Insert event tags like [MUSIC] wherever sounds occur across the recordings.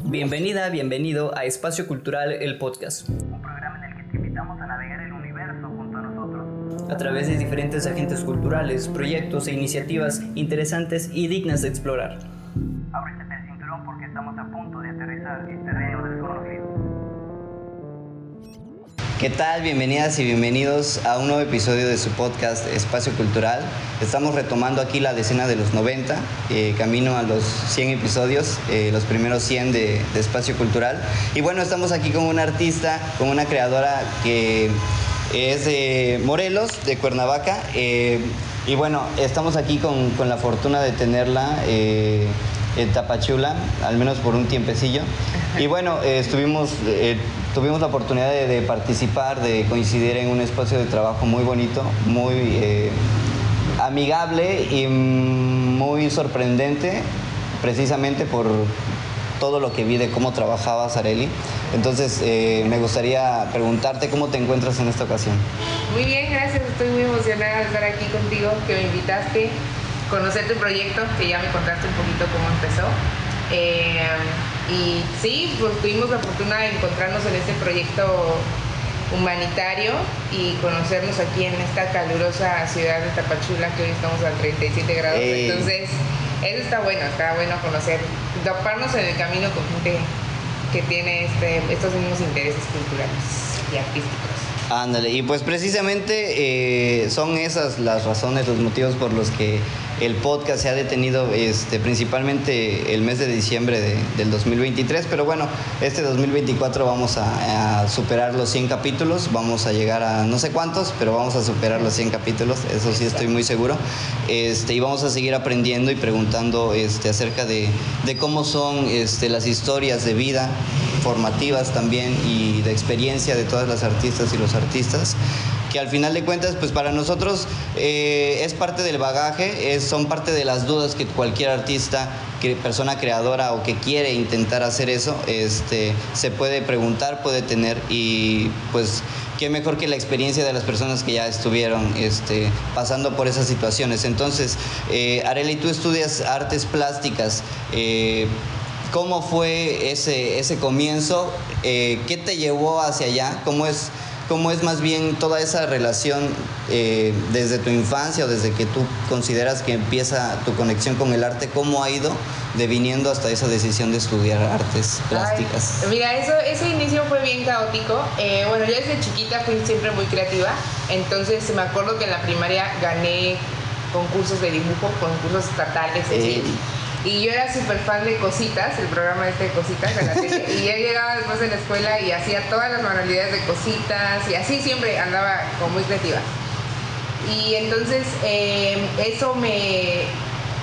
Bienvenida, bienvenido a Espacio Cultural, el podcast. Un programa en el que te invitamos a navegar el universo junto a nosotros. A través de diferentes agentes culturales, proyectos e iniciativas interesantes y dignas de explorar. ¿Qué tal? Bienvenidas y bienvenidos a un nuevo episodio de su podcast Espacio Cultural. Estamos retomando aquí la decena de los 90, eh, camino a los 100 episodios, eh, los primeros 100 de, de Espacio Cultural. Y bueno, estamos aquí con una artista, con una creadora que es de Morelos, de Cuernavaca. eh, y bueno, estamos aquí con, con la fortuna de tenerla eh, en Tapachula, al menos por un tiempecillo. Y bueno, eh, estuvimos, eh, tuvimos la oportunidad de, participar, de coincidir en un espacio de trabajo muy bonito, muy eh, amigable y muy sorprendente, precisamente por todo lo que vi de cómo trabajaba Sareli. Entonces, eh, me gustaría preguntarte cómo te encuentras en esta ocasión. Muy bien, gracias. Estoy muy emocionada de estar aquí contigo, que me invitaste, conocer tu proyecto, que ya me contaste un poquito cómo empezó. Eh, y sí, pues tuvimos la fortuna de encontrarnos en este proyecto humanitario y conocernos aquí en esta calurosa ciudad de Tapachula, que hoy estamos a 37 grados. Ey. Entonces, eso está bueno, está bueno conocer, toparnos en el camino con gente que tiene este, estos mismos intereses culturales y artísticos. Ándale, y pues precisamente eh, son esas las razones, los motivos por los que el podcast se ha detenido este, principalmente el mes de diciembre de- del 2023, pero bueno, este 2024 vamos a, superar los 100 capítulos, vamos a llegar a no sé cuántos, pero vamos a superar los 100 capítulos, eso sí estoy muy seguro, este, y vamos a seguir aprendiendo y preguntando este, acerca de, de cómo son este, las historias de vida formativas también y de experiencia de todas las artistas y los artistas que al final de cuentas pues para nosotros eh, es parte del bagaje es, son parte de las dudas que cualquier artista que persona creadora o que quiere intentar hacer eso este se puede preguntar puede tener y pues qué mejor que la experiencia de las personas que ya estuvieron este, pasando por esas situaciones. Entonces eh, Arely tú estudias artes plásticas eh, ¿Cómo fue ese, ese comienzo? Eh, ¿Qué te llevó hacia allá? ¿Cómo es, cómo es más bien toda esa relación eh, desde tu infancia o desde que tú consideras que empieza tu conexión con el arte? ¿Cómo ha ido deviniendo hasta esa decisión de estudiar artes plásticas? Ay, mira, eso, ese inicio fue bien caótico. Eh, bueno, yo desde chiquita fui siempre muy creativa. Entonces me acuerdo que en la primaria gané concursos de dibujo, concursos estatales. así. Ey. Y yo era súper fan de Cositas, el programa este de Cositas y yo llegaba después de la escuela y hacía todas las manualidades de Cositas. Y así siempre andaba como muy creativa. Y entonces eh, eso me,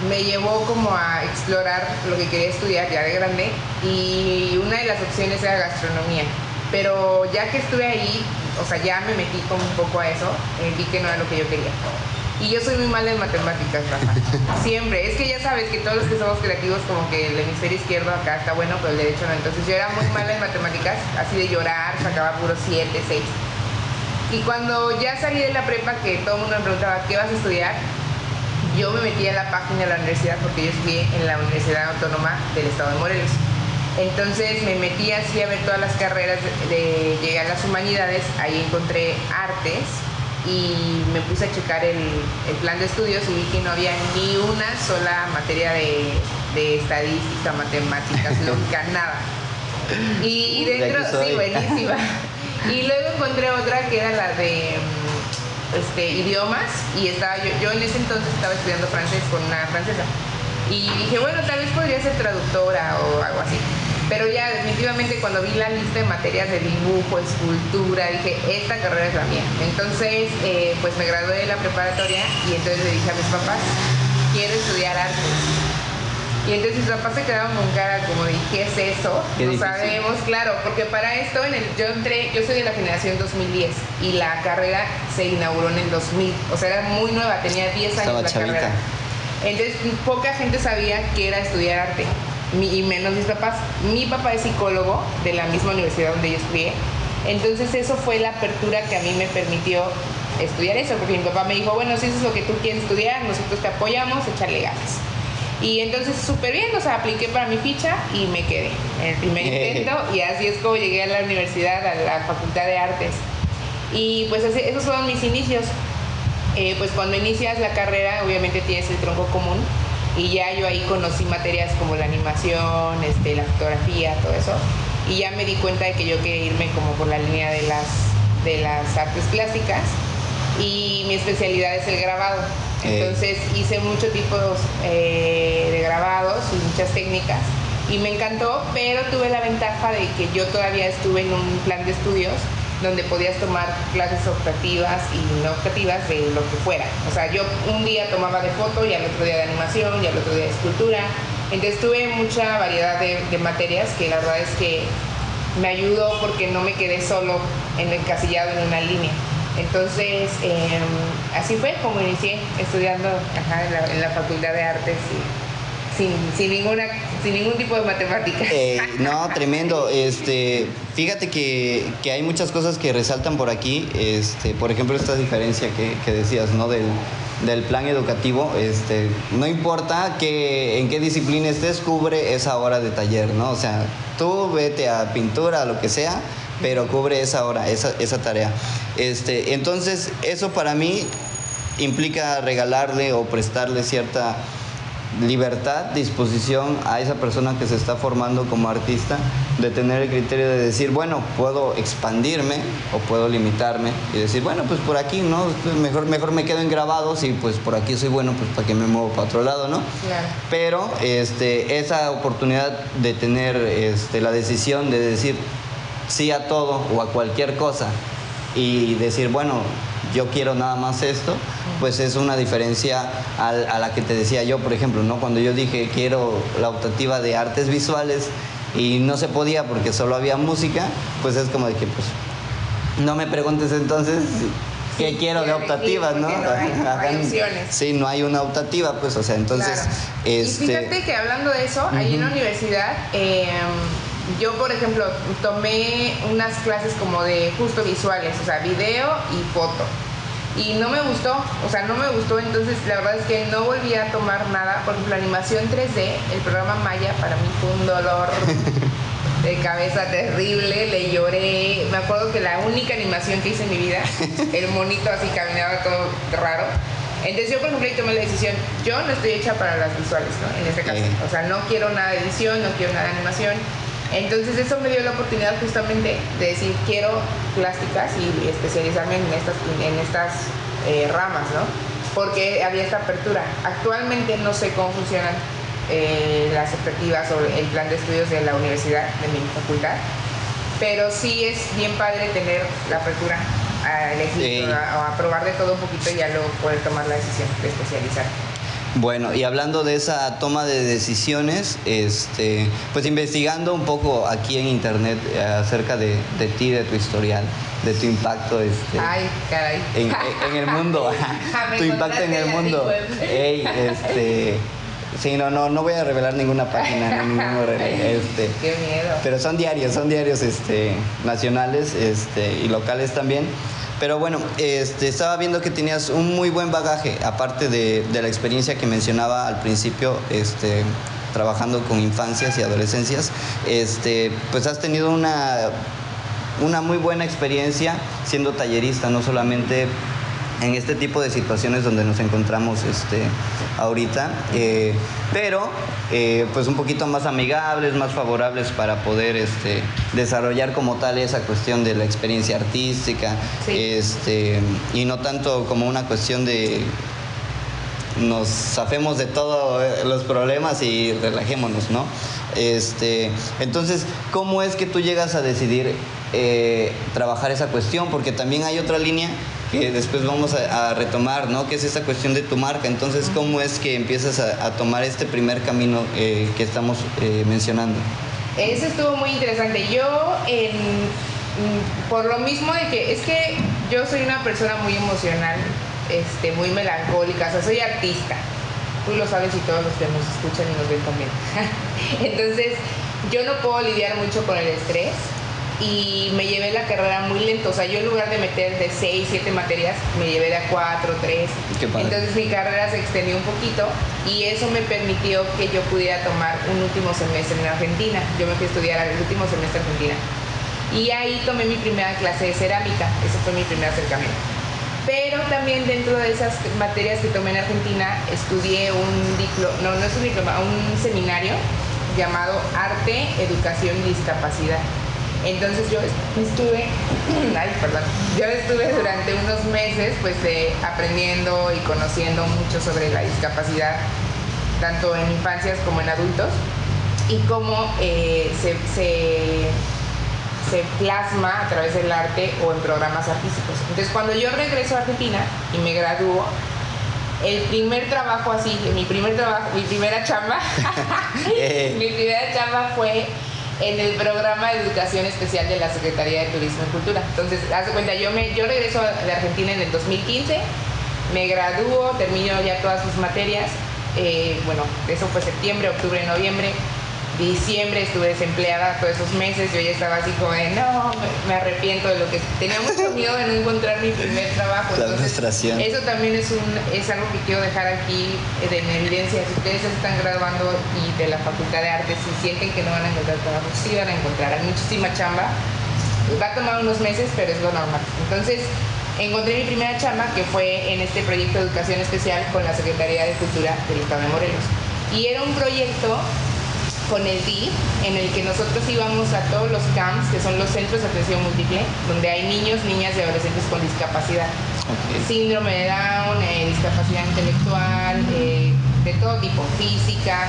me llevó como a explorar lo que quería estudiar ya de grande y una de las opciones era gastronomía. Pero ya que estuve ahí, o sea, ya me metí como un poco a eso, eh, vi que no era lo que yo quería. Y yo soy muy mal en matemáticas, Rafa. [LAUGHS] Siempre. Es que ya sabes que todos los que somos creativos, como que el hemisferio izquierdo acá está bueno, pero el derecho no. Entonces yo era muy mala en matemáticas, así de llorar, sacaba puro 7, 6. Y cuando ya salí de la prepa, que todo el mundo me preguntaba, ¿qué vas a estudiar? Yo me metí a la página de la universidad porque yo estudié en la Universidad Autónoma del Estado de Morelos. Entonces me metí así a ver todas las carreras de, de llegar a las humanidades, ahí encontré artes y me puse a checar el, el plan de estudios y vi que no había ni una sola materia de, de estadística, matemáticas, [LAUGHS] lógica, nada. Y, dentro, sí, buenísima. [LAUGHS] Y luego encontré otra que era la de este, idiomas y estaba yo, yo en ese entonces estaba estudiando francés con una francesa. Y dije, bueno, tal vez podría ser traductora o algo así. Pero ya definitivamente cuando vi la lista de materias de dibujo, escultura, dije, esta carrera es la mía. Entonces, eh, pues me gradué de la preparatoria y entonces le dije a mis papás, quiero estudiar artes. Y entonces mis papás se quedaron con cara como de, ¿qué es eso? Qué no difícil. sabemos, claro, porque para esto en el, yo entré, yo soy de la generación 2010 y la carrera se inauguró en el 2000, o sea, era muy nueva, tenía 10 años Estaba la chavita. carrera. Entonces poca gente sabía que era estudiar arte, mi- y menos mis papás. Mi papá es psicólogo de la misma universidad donde yo estudié, entonces eso fue la apertura que a mí me permitió estudiar eso, porque mi papá me dijo, bueno, si eso es lo que tú quieres estudiar, nosotros te apoyamos, échale ganas. Y entonces súper bien, o sea, apliqué para mi ficha y me quedé en el primer intento y así es como llegué a la universidad, a la Facultad de Artes. Y pues así, esos fueron mis inicios. Eh, pues cuando inicias la carrera obviamente tienes el tronco común y ya yo ahí conocí materias como la animación, este, la fotografía, todo eso. Y ya me di cuenta de que yo quería irme como por la línea de las, de las artes plásticas y mi especialidad es el grabado. Eh. Entonces hice muchos tipos eh, de grabados y muchas técnicas y me encantó, pero tuve la ventaja de que yo todavía estuve en un plan de estudios donde podías tomar clases optativas y no optativas de lo que fuera. O sea, yo un día tomaba de foto y al otro día de animación y al otro día de escultura. Entonces tuve mucha variedad de, de materias que la verdad es que me ayudó porque no me quedé solo en encasillado en una línea. Entonces, eh, así fue como inicié estudiando ajá, en, la, en, la, Facultad de Artes y sin, sin, ninguna, sin ningún tipo de matemática. Eh, no, tremendo. Este, fíjate que, que, hay muchas cosas que resaltan por aquí. Este, por ejemplo, esta diferencia que, que decías, ¿no? Del, del plan educativo, este, no importa que, en qué disciplina estés, cubre esa hora de taller, ¿no? O sea, tú vete a pintura, a lo que sea, pero cubre esa hora, esa, esa tarea. Este, entonces, eso para mí implica regalarle o prestarle cierta libertad, disposición a esa persona que se está formando como artista, de tener el criterio de decir, bueno, puedo expandirme o puedo limitarme y decir, bueno, pues por aquí, ¿no? Mejor, mejor me quedo en grabados y pues por aquí soy bueno, pues para que me muevo para otro lado, ¿no? Claro. Pero este, esa oportunidad de tener este, la decisión de decir sí a todo o a cualquier cosa y decir, bueno, yo quiero nada más esto, pues es una diferencia a, a, la que te decía yo, por ejemplo, ¿no? Cuando yo dije quiero la optativa de artes visuales y no se podía porque solo había música, pues es como de que, pues, no me preguntes entonces qué Sí, quiero de optativas, ¿no? no hay- no hay opciones. Sí, no hay una optativa, pues, o sea, entonces, Claro. este... Y fíjate que hablando de eso, ahí en la universidad, eh, yo por ejemplo tomé unas clases como de justo visuales, o sea, video y foto. Y no me gustó, o sea, no me gustó, entonces la verdad es que no volví a tomar nada. Por ejemplo, animación 3D, el programa Maya para mí fue un dolor [LAUGHS] de cabeza terrible, le lloré. Me acuerdo que la única animación que hice en mi vida, [LAUGHS] el monito así caminaba todo raro. Entonces yo, por ejemplo, tomé la decisión, yo no estoy hecha para las visuales, ¿no? En este caso. O sea, no quiero nada de edición, no quiero nada de animación. Entonces eso me dio la oportunidad justamente de decir, quiero plásticas y especializarme en estas, en estas eh, ramas, ¿no? Porque había esta apertura. Actualmente no sé cómo funcionan eh, las expectativas o el plan de estudios de la universidad, de mi facultad, pero sí es bien padre tener la apertura a elegir Sí. o a, o a probar de todo un poquito y ya luego poder tomar la decisión de especializar. Bueno, y hablando de esa toma de decisiones, este, pues investigando un poco aquí en internet eh, acerca de, de ti, de tu historial, de tu impacto este, Ay, caray. en, en el mundo, [LAUGHS] tu impacto en el mundo. Ey, este, sí, no, no, no voy a revelar ninguna página, ni ningún [LAUGHS] este, Qué miedo. pero son diarios, son diarios este, nacionales este, y locales también. Pero bueno, este, estaba viendo que tenías un muy buen bagaje, aparte de, la experiencia que mencionaba al principio, este, trabajando con infancias y adolescencias, este, pues has tenido una, una muy buena experiencia siendo tallerista, no solamente en este tipo de situaciones donde nos encontramos este, ahorita, eh, pero eh, pues un poquito más amigables, más favorables para poder este, desarrollar como tal esa cuestión de la experiencia artística, Sí. este, y no tanto como una cuestión de nos zafemos de todos los problemas y relajémonos, ¿no? Este, entonces, ¿cómo es que tú llegas a decidir eh, trabajar esa cuestión? Porque también hay otra línea que después vamos a, a retomar, ¿no? Que es esa cuestión de tu marca. Entonces, ¿cómo es que empiezas a, a tomar este primer camino eh, que estamos eh, mencionando? Eso estuvo muy interesante. Yo, en- mm, por lo mismo de que es que yo soy una persona muy emocional, este, muy melancólica, o sea, soy artista. Tú lo sabes y todos los que nos escuchan y nos ven también. [LAUGHS] Entonces, yo no puedo lidiar mucho con el estrés y me llevé la carrera muy lento. O sea, yo en lugar de meter de 6, 7 materias, me llevé de a 4, 3. Qué padre. Entonces mi carrera se extendió un poquito y eso me permitió que yo pudiera tomar un último semestre en Argentina. Yo me fui a estudiar el último semestre en Argentina. Y ahí tomé mi primera clase de cerámica. Ese fue mi primer acercamiento. Pero también dentro de esas materias que tomé en Argentina, estudié un diploma, no, no es un diploma, un seminario llamado Arte, Educación y Discapacidad. Entonces yo estuve, [LAUGHS] ay, perdón, yo estuve durante unos meses pues eh, aprendiendo y conociendo mucho sobre la discapacidad, tanto en infancias como en adultos, y cómo eh, se, se, se plasma a través del arte o en programas artísticos. Entonces cuando yo regreso a Argentina y me gradúo, el primer trabajo así, mi primer trabajo, mi primera chamba, [LAUGHS] [LAUGHS] Eh. mi primera chamba fue en el programa de educación especial de la Secretaría de Turismo y Cultura. Entonces, haz de cuenta, yo, me, yo regreso de Argentina en el 2015, me gradúo, termino ya todas mis materias, eh, bueno, eso fue septiembre, octubre, noviembre, diciembre estuve desempleada todos esos meses, yo ya estaba así como de, no, me, arrepiento de lo que... [LAUGHS] Tenía mucho miedo de no encontrar mi primer trabajo. La entonces, frustración. Eso también es, un, es algo que quiero dejar aquí eh, de en evidencia. Si ustedes están graduando y de la Facultad de Artes y sienten que no van a encontrar trabajo, sí van a encontrar. Hay muchísima chamba. Va a tomar unos meses, pero es lo normal. Entonces, encontré mi primera chamba que fue en este proyecto de educación especial con la Secretaría de Cultura del Estado de Morelos. Y era un proyecto con el DIF, en el que nosotros íbamos a todos los CAMPS, que son los centros de atención múltiple, donde hay niños, niñas y adolescentes con discapacidad. Síndrome de Down, eh, discapacidad intelectual, eh, de todo tipo, física.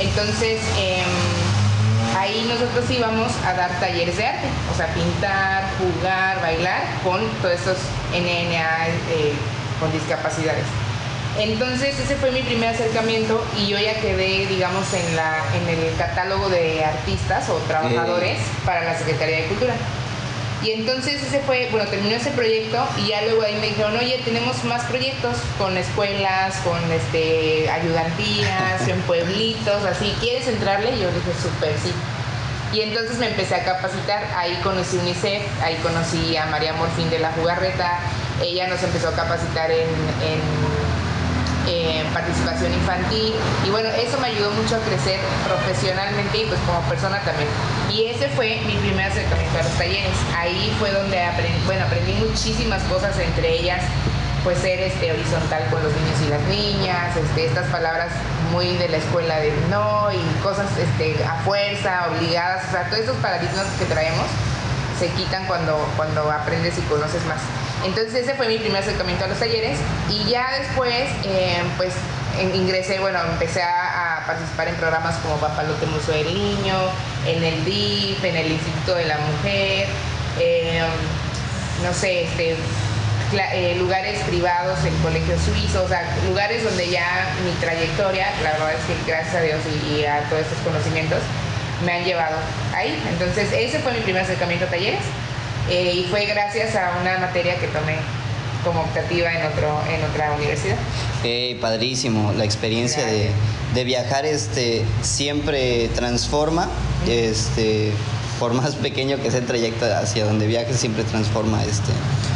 Entonces, em, ahí nosotros íbamos a dar talleres de arte, o sea, pintar, jugar, bailar con todos estos NNA eh, con discapacidades. Entonces ese fue mi primer acercamiento y yo ya quedé, digamos, en, la, en el catálogo de artistas o trabajadores para la Secretaría de Cultura. Y entonces ese fue, bueno, terminó ese proyecto y ya luego ahí me dijeron, oye, tenemos más proyectos con escuelas, con este, ayudantías, en [LAUGHS] pueblitos, así, ¿quieres entrarle? Y yo dije, súper, sí. Y entonces me empecé a capacitar, ahí conocí UNICEF, ahí conocí a María Morfín de la Jugarreta, ella nos empezó a capacitar en, en eh, participación infantil y bueno, eso me ayudó mucho a crecer profesionalmente y pues como persona también. Y ese fue mi primer acercamiento a los talleres. Ahí fue donde aprendí, bueno, aprendí muchísimas cosas, entre ellas pues ser este, horizontal con los niños y las niñas, este, estas palabras muy de la escuela de no y cosas este, a fuerza, obligadas, o sea, todos esos paradigmas que traemos se quitan cuando, cuando aprendes y conoces más. Entonces ese fue mi primer acercamiento a los talleres y ya después eh, pues ingresé, bueno, empecé a, participar en programas como Papalote Museo del Niño, en el DIF, en el Instituto de la Mujer, eh, no sé, este, eh, lugares privados en colegios suizos, o sea, lugares donde ya mi trayectoria, la verdad es que gracias a Dios y a todos estos conocimientos, me han llevado ahí. Entonces, ese fue mi primer acercamiento a talleres eh, y fue gracias a una materia que tomé como optativa en, otro, en otra universidad. Ey, padrísimo, la experiencia de, de viajar este, siempre transforma, este, por más pequeño que sea el trayecto hacia donde viajes, siempre transforma este,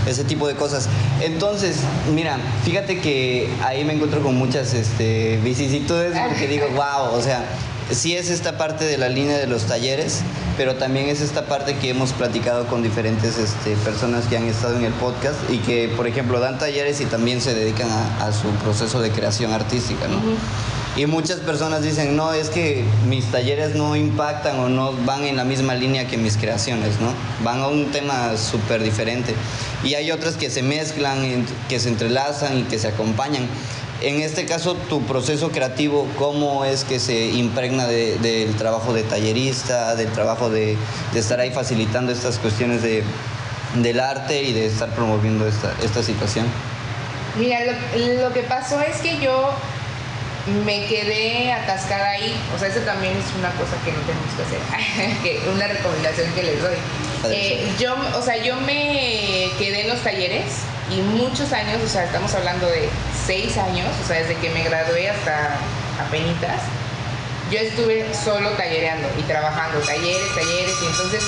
ese tipo de cosas. Entonces, mira, fíjate que ahí me encuentro con muchas este, vicisitudes porque [LAUGHS] digo, wow, o sea, sí es esta parte de la línea de los talleres, pero también es esta parte que hemos platicado con diferentes este, personas que han estado en el podcast y que, por ejemplo, dan talleres y también se dedican a, a su proceso de creación artística, ¿no? Y muchas personas dicen, no, es que mis talleres no impactan o no van en la misma línea que mis creaciones, ¿no? Van a un tema súper diferente. Y hay otras que se mezclan, que se entrelazan y que se acompañan. En este caso, tu proceso creativo, ¿cómo es que se impregna de- del trabajo de tallerista, del trabajo de, de estar ahí facilitando estas cuestiones de, del arte y de estar promoviendo esta, esta situación? Mira, lo, lo que pasó es que yo me quedé atascada ahí. O sea, eso también es una cosa que no tenemos que hacer. [LAUGHS] que una recomendación que les doy. Eh, yo, o sea, yo me quedé en los talleres y muchos años, o sea, estamos hablando de seis años, o sea, desde que me gradué hasta apenitas, yo estuve solo tallereando y trabajando, talleres, talleres, y entonces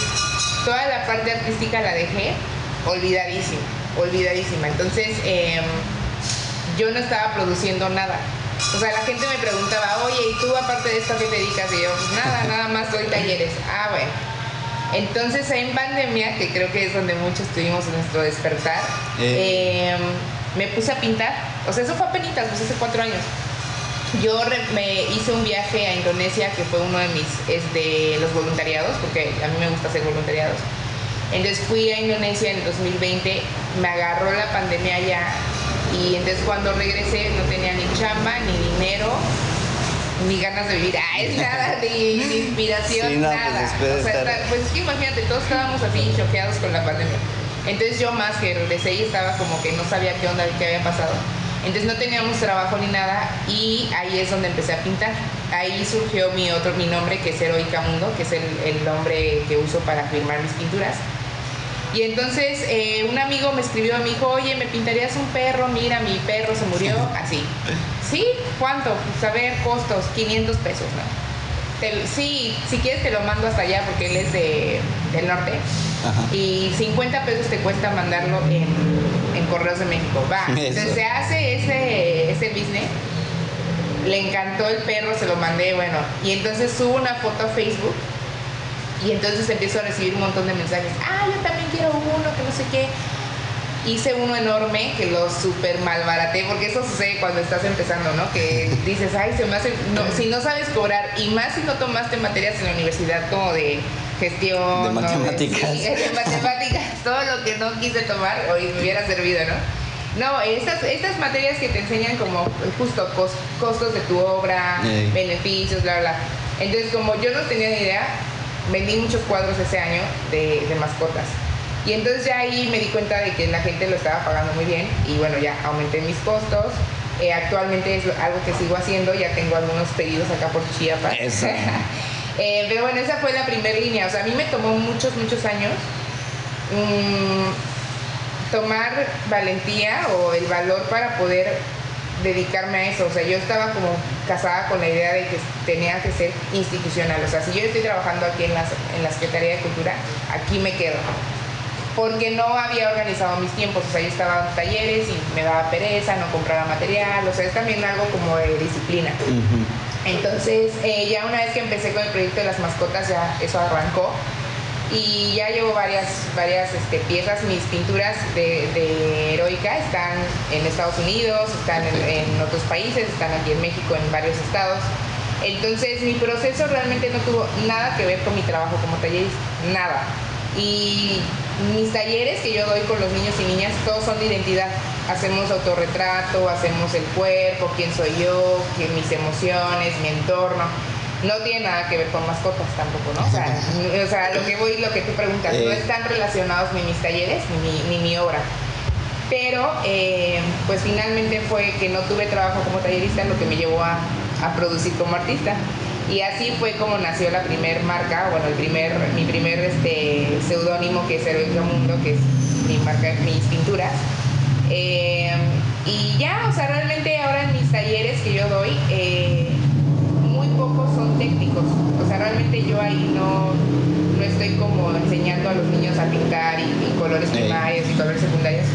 toda la parte artística la dejé olvidadísima, olvidadísima. Entonces em, yo no estaba produciendo nada. O sea, la gente me preguntaba, oye, ¿y tú aparte de esto qué te dedicas? Y yo, pues nada, nada más doy talleres. Ah, bueno. Entonces en pandemia, que creo que es donde muchos tuvimos nuestro despertar, Eh. em, me puse a pintar. O sea, eso fue apenas, pues hace cuatro años. Yo re- me hice un viaje a Indonesia, que fue uno de mis, es de los voluntariados, porque a mí me gusta hacer voluntariados. Entonces fui a Indonesia en 2020, me agarró la pandemia allá y entonces cuando regresé no tenía ni chamba, ni dinero, ni ganas de vivir, ah, es [LAUGHS] nada, ni, ni inspiración, Sí, no, pues, nada. de O sea, estar- pues es que imagínate, todos estábamos así choqueados con la pandemia. Entonces yo más que regresé y estaba como que no sabía qué onda, qué había pasado. Entonces no teníamos trabajo ni nada y ahí es donde empecé a pintar. Ahí surgió mi otro, mi nombre que es Heroica Mundo, que es el, el nombre que uso para firmar mis pinturas. Y entonces eh, un amigo me escribió, me dijo, oye, ¿me pintarías un perro? Mira, mi perro se murió, [LAUGHS] así. ¿Sí? ¿Cuánto? Pues a ver, costos, 500 pesos, ¿no? Te- sí, si quieres te lo mando hasta allá porque él es de, del norte. Ajá. Y 50 pesos te cuesta mandarlo en, en Correos de México. Va. [LAUGHS] Entonces se hace ese, ese business. Le encantó el perro, se lo mandé, bueno. Y entonces subo una foto a Facebook. Y entonces empiezo a recibir un montón de mensajes. Ah, yo también quiero uno, que no sé qué. Hice uno enorme que lo super malbaraté, porque eso sucede cuando estás empezando, ¿no? Que dices, ay, se me hace. No, si no sabes cobrar, y más si no tomaste materias en la universidad como de gestión, De ¿no? matemáticas. sí, de matemáticas, [LAUGHS] todo lo que no quise tomar, hoy me hubiera servido, ¿no? No, estas, estas materias que te enseñan como justo cos- costos de tu obra, beneficios, bla, bla. Entonces, como yo no tenía ni idea, vendí muchos cuadros ese año de, de mascotas. Y entonces ya ahí me di cuenta de que la gente lo estaba pagando muy bien y bueno, ya aumenté mis costos. Eh, actualmente es algo que sigo haciendo, ya tengo algunos pedidos acá por Chiapas. [LAUGHS] Eh, pero bueno, esa fue la primera línea. O sea, a mí me tomó muchos, muchos años mm, tomar valentía o el valor para poder dedicarme a eso. O sea, yo estaba como casada con la idea de que tenía que ser institucional. O sea, si yo estoy trabajando aquí en, las, en la Secretaría de Cultura, aquí me quedo. Porque no había organizado mis tiempos. O sea, yo estaba dando talleres y me daba pereza, no compraba material. O sea, es también algo como de disciplina. Ujú. Entonces, eh, ya una vez que empecé con el proyecto de las mascotas, ya eso arrancó. Y ya llevo varias, varias este, piezas. Mis pinturas de, de Heroica están en Estados Unidos, están en, en otros países, están aquí en México, en varios estados. Entonces, mi proceso realmente no tuvo nada que ver con mi trabajo como tallerista, nada. Y mis talleres que yo doy con los niños y niñas, todos son de identidad. Hacemos autorretrato, hacemos el cuerpo, quién soy yo, qué- mis emociones, mi entorno. No tiene nada que ver con mascotas tampoco, ¿no? O sea, n- o sea, lo que voy, lo que tú preguntas, no Eh. están relacionados ni mis talleres ni mi, ni mi obra. Pero, eh, pues finalmente fue que no tuve trabajo como tallerista lo que me llevó a, a producir como artista. Y así fue como nació la primer marca, bueno, el primer, mi primer este, seudónimo que es Heroica Mundo, que es mi marca, mis pinturas. Eh, y ya, o sea, realmente ahora en mis talleres que yo doy, eh, muy pocos son técnicos. O sea, realmente yo ahí no, no estoy como enseñando a los niños a pintar y, y colores primarios y colores secundarios,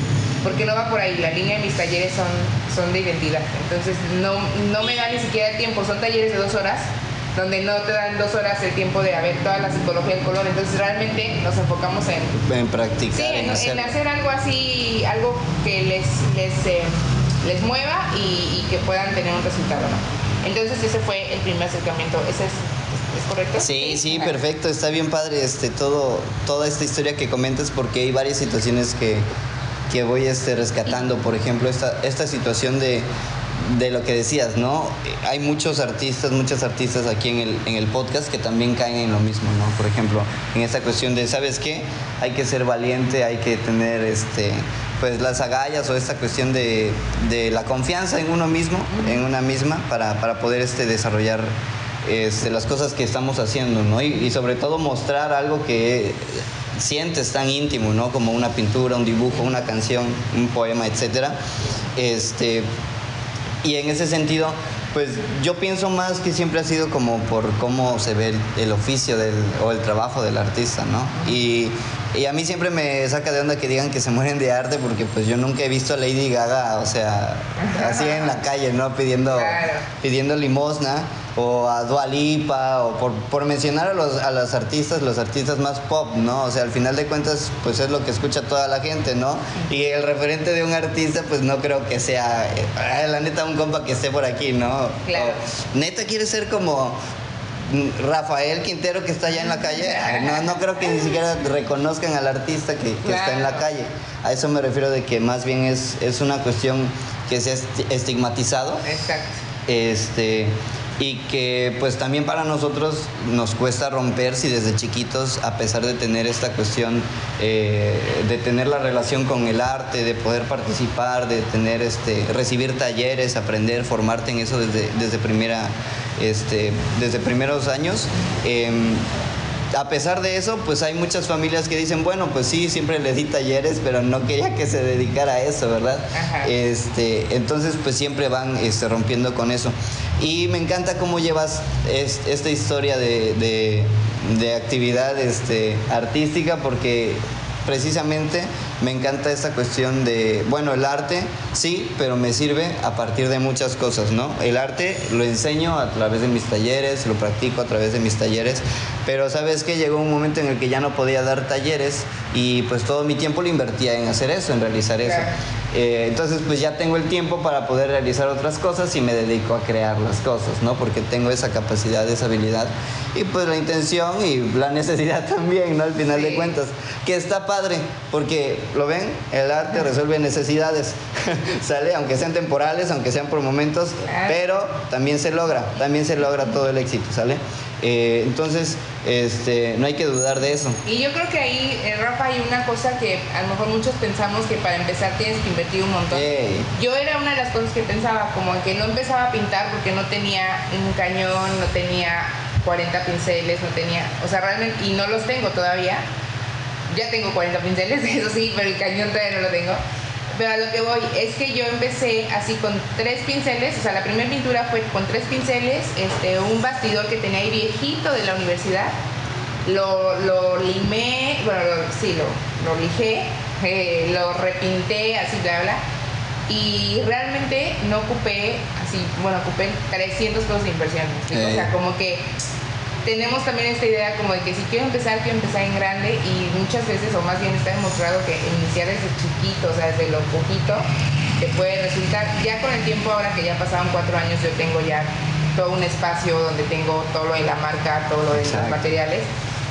porque no va por ahí. La línea de mis talleres son, son de identidad. Entonces no, no me da ni siquiera el tiempo. Son talleres de dos horas donde no te dan dos horas el tiempo de ver toda la psicología del color. Entonces realmente nos enfocamos en, En practicar, Sí, en, en hacer. en hacer algo así, algo que les, les, eh, les mueva y, y que puedan tener un resultado, ¿no? Entonces ese fue el primer acercamiento. ¿Ese es, es- correcto? Sí, sí, perfecto, está bien padre este todo toda esta historia que comentas porque hay varias situaciones que, que voy este rescatando, por ejemplo, esta esta situación de de lo que decías, ¿no? Hay muchos artistas, muchas artistas aquí en el, en el podcast que también caen en lo mismo, ¿no? Por ejemplo, en esta cuestión de, ¿sabes qué? Hay que ser valiente, hay que tener, este, pues, las agallas o esta cuestión de, de la confianza en uno mismo, en una misma, para, para poder, este, desarrollar este, las cosas que estamos haciendo, ¿no? Y, y sobre todo mostrar algo que sientes tan íntimo, ¿no? Como una pintura, un dibujo, una canción, un poema, etcétera. Este, y en ese sentido, Pues yo pienso más que siempre ha sido como por cómo se ve el, oficio del, o el trabajo del artista, ¿no? Y, y a mí siempre me saca de onda que digan que se mueren de arte porque pues yo nunca he visto a Lady Gaga, o sea, así en la calle, ¿no? Pidiendo, Claro. pidiendo limosna o a Dua Lipa o por, por mencionar a los, a los artistas, los artistas más pop, ¿no? O sea, al final de cuentas pues es lo que escucha toda la gente, ¿no? Y el referente de un artista pues no creo que sea, eh, la neta, un compa que esté por aquí, ¿no? Claro. O, neta quiere ser como Rafael Quintero que está allá en la calle, no, no creo que ni siquiera reconozcan al artista que, que está en la calle. A eso me refiero de que más bien es, es una cuestión que se ha esti- estigmatizado Exacto. este y que pues también para nosotros nos cuesta romper si desde chiquitos a pesar de tener esta cuestión eh, de tener la relación con el arte de poder participar de tener este recibir talleres aprender formarte en eso desde desde primera este desde primeros años em, a pesar de eso, pues hay muchas familias que dicen, bueno, pues sí, siempre le di talleres, pero no quería que se dedicara a eso, ¿verdad? Ajá. Este, entonces, pues siempre van este, rompiendo con eso. Y me encanta cómo llevas es- esta historia de, de- de actividad este, artística, porque precisamente me encanta esta cuestión de, bueno, el arte sí, pero me sirve a partir de muchas cosas, ¿no? El arte lo enseño a través de mis talleres, lo practico a través de mis talleres, pero sabes que llegó un momento en el que ya no podía dar talleres y pues todo mi tiempo lo invertía en hacer eso, en realizar eso. Claro. Eh, entonces pues ya tengo el tiempo para poder realizar otras cosas y me dedico a crear las cosas, ¿no? Porque tengo esa capacidad, esa habilidad y pues la intención y la necesidad [LAUGHS] también, ¿no? Al final de Sí. cuentas, que está padre, porque lo ven, el arte resuelve necesidades, [LAUGHS] sale, aunque sean temporales, aunque sean por momentos, Claro. pero también se logra, también se logra todo el éxito, ¿sale? Eh, entonces, este, no hay que dudar de eso. Y yo creo que ahí, eh, Rafa, hay una cosa que a lo mejor muchos pensamos que para empezar tienes que invertir un montón. Yo era una de las cosas que pensaba, como que no empezaba a pintar porque no tenía un cañón, no tenía 40 pinceles, no tenía, o sea, realmente, y no los tengo todavía. Ya tengo 40 pinceles, [LAUGHS] eso sí, pero el cañón todavía no lo tengo. Pero a lo que voy es que yo empecé así con tres pinceles, o sea, la primera pintura fue con tres pinceles, este, un bastidor que tenía ahí viejito de la universidad, lo, lo limé, bueno, lo- sí, lo, lo lijé, eh, lo repinté, así, bla, bla. Y realmente no ocupé, así, bueno, ocupé 300 pesos de inversión. O sea, Eh. como que tenemos también esta idea como de que si quiero empezar, quiero empezar en grande y muchas veces, o más bien está demostrado que iniciar desde chiquito, o sea, desde lo poquito, te puede resultar. Ya con el tiempo, ahora que ya pasaron cuatro años, yo tengo ya todo un espacio donde tengo todo lo de la marca, todo lo de Exacto. los materiales,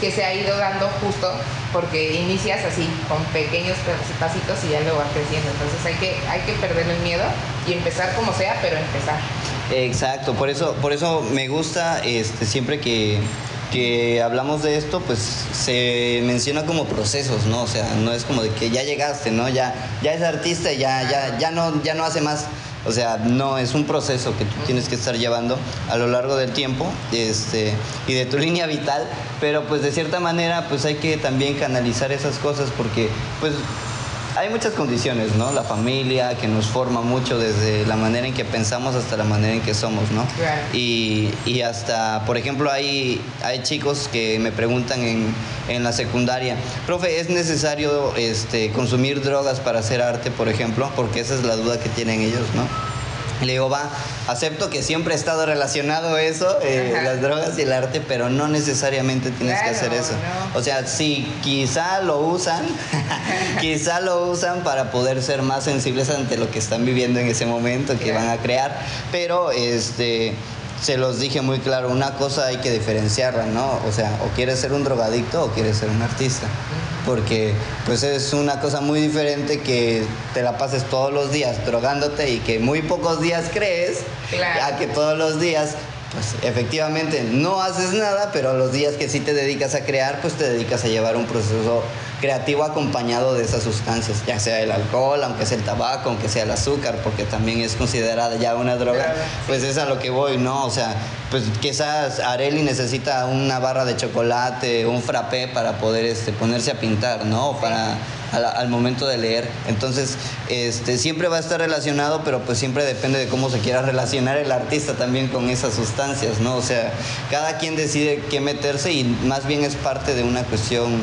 que se ha ido dando justo porque inicias así, con pequeños pasitos y ya luego vas creciendo. Entonces hay que, hay que perder el miedo y empezar como sea, pero empezar. Exacto, por eso, por eso me gusta este, siempre que, que hablamos de esto, pues se menciona como procesos, ¿no? O sea, no es como de que ya llegaste, ¿no? Ya, ya es artista ya, ya, ya no, ya no hace más. O sea, no, es un proceso que tú tienes que estar llevando a lo largo del tiempo este, y de tu [LAUGHS] línea vital, pero pues de cierta manera pues hay que también canalizar esas cosas porque pues hay muchas condiciones, ¿no? La familia que nos forma mucho desde la manera en que pensamos hasta la manera en que somos, ¿no? Y, y hasta, por ejemplo, hay, hay chicos que me preguntan en, en la secundaria, profe, ¿es necesario este, consumir drogas para hacer arte, por ejemplo? Porque esa es la duda que tienen ellos, ¿no? Le digo, va, acepto que siempre ha estado relacionado eso, eh, las drogas y el arte, pero no necesariamente tienes que hacer eso. no. O sea, sí, quizá lo usan, [LAUGHS] quizá lo usan para poder ser más sensibles ante lo que están viviendo en ese momento, que Claro. van a crear, pero este se los dije muy claro, una cosa hay que diferenciarla, ¿no? O sea, o quieres ser un drogadicto o quieres ser un artista. Porque pues es una cosa muy diferente que te la pases todos los días drogándote y que muy pocos días crees, Claro. ya que todos los días pues efectivamente no haces nada, pero los días que sí te dedicas a crear, pues te dedicas a llevar un proceso creativo acompañado de esas sustancias, ya sea el alcohol, aunque sea el tabaco, aunque sea el azúcar, porque también es considerada ya una droga, pues es a lo que voy, ¿no? O sea, pues quizás Areli necesita una barra de chocolate, un frappé para poder este, ponerse a pintar, ¿no? Para al, al momento de leer. Entonces, este, siempre va a estar relacionado, pero pues siempre depende de cómo se quiera relacionar el artista también con esas sustancias, ¿no? O sea, cada quien decide qué meterse y más bien es parte de una cuestión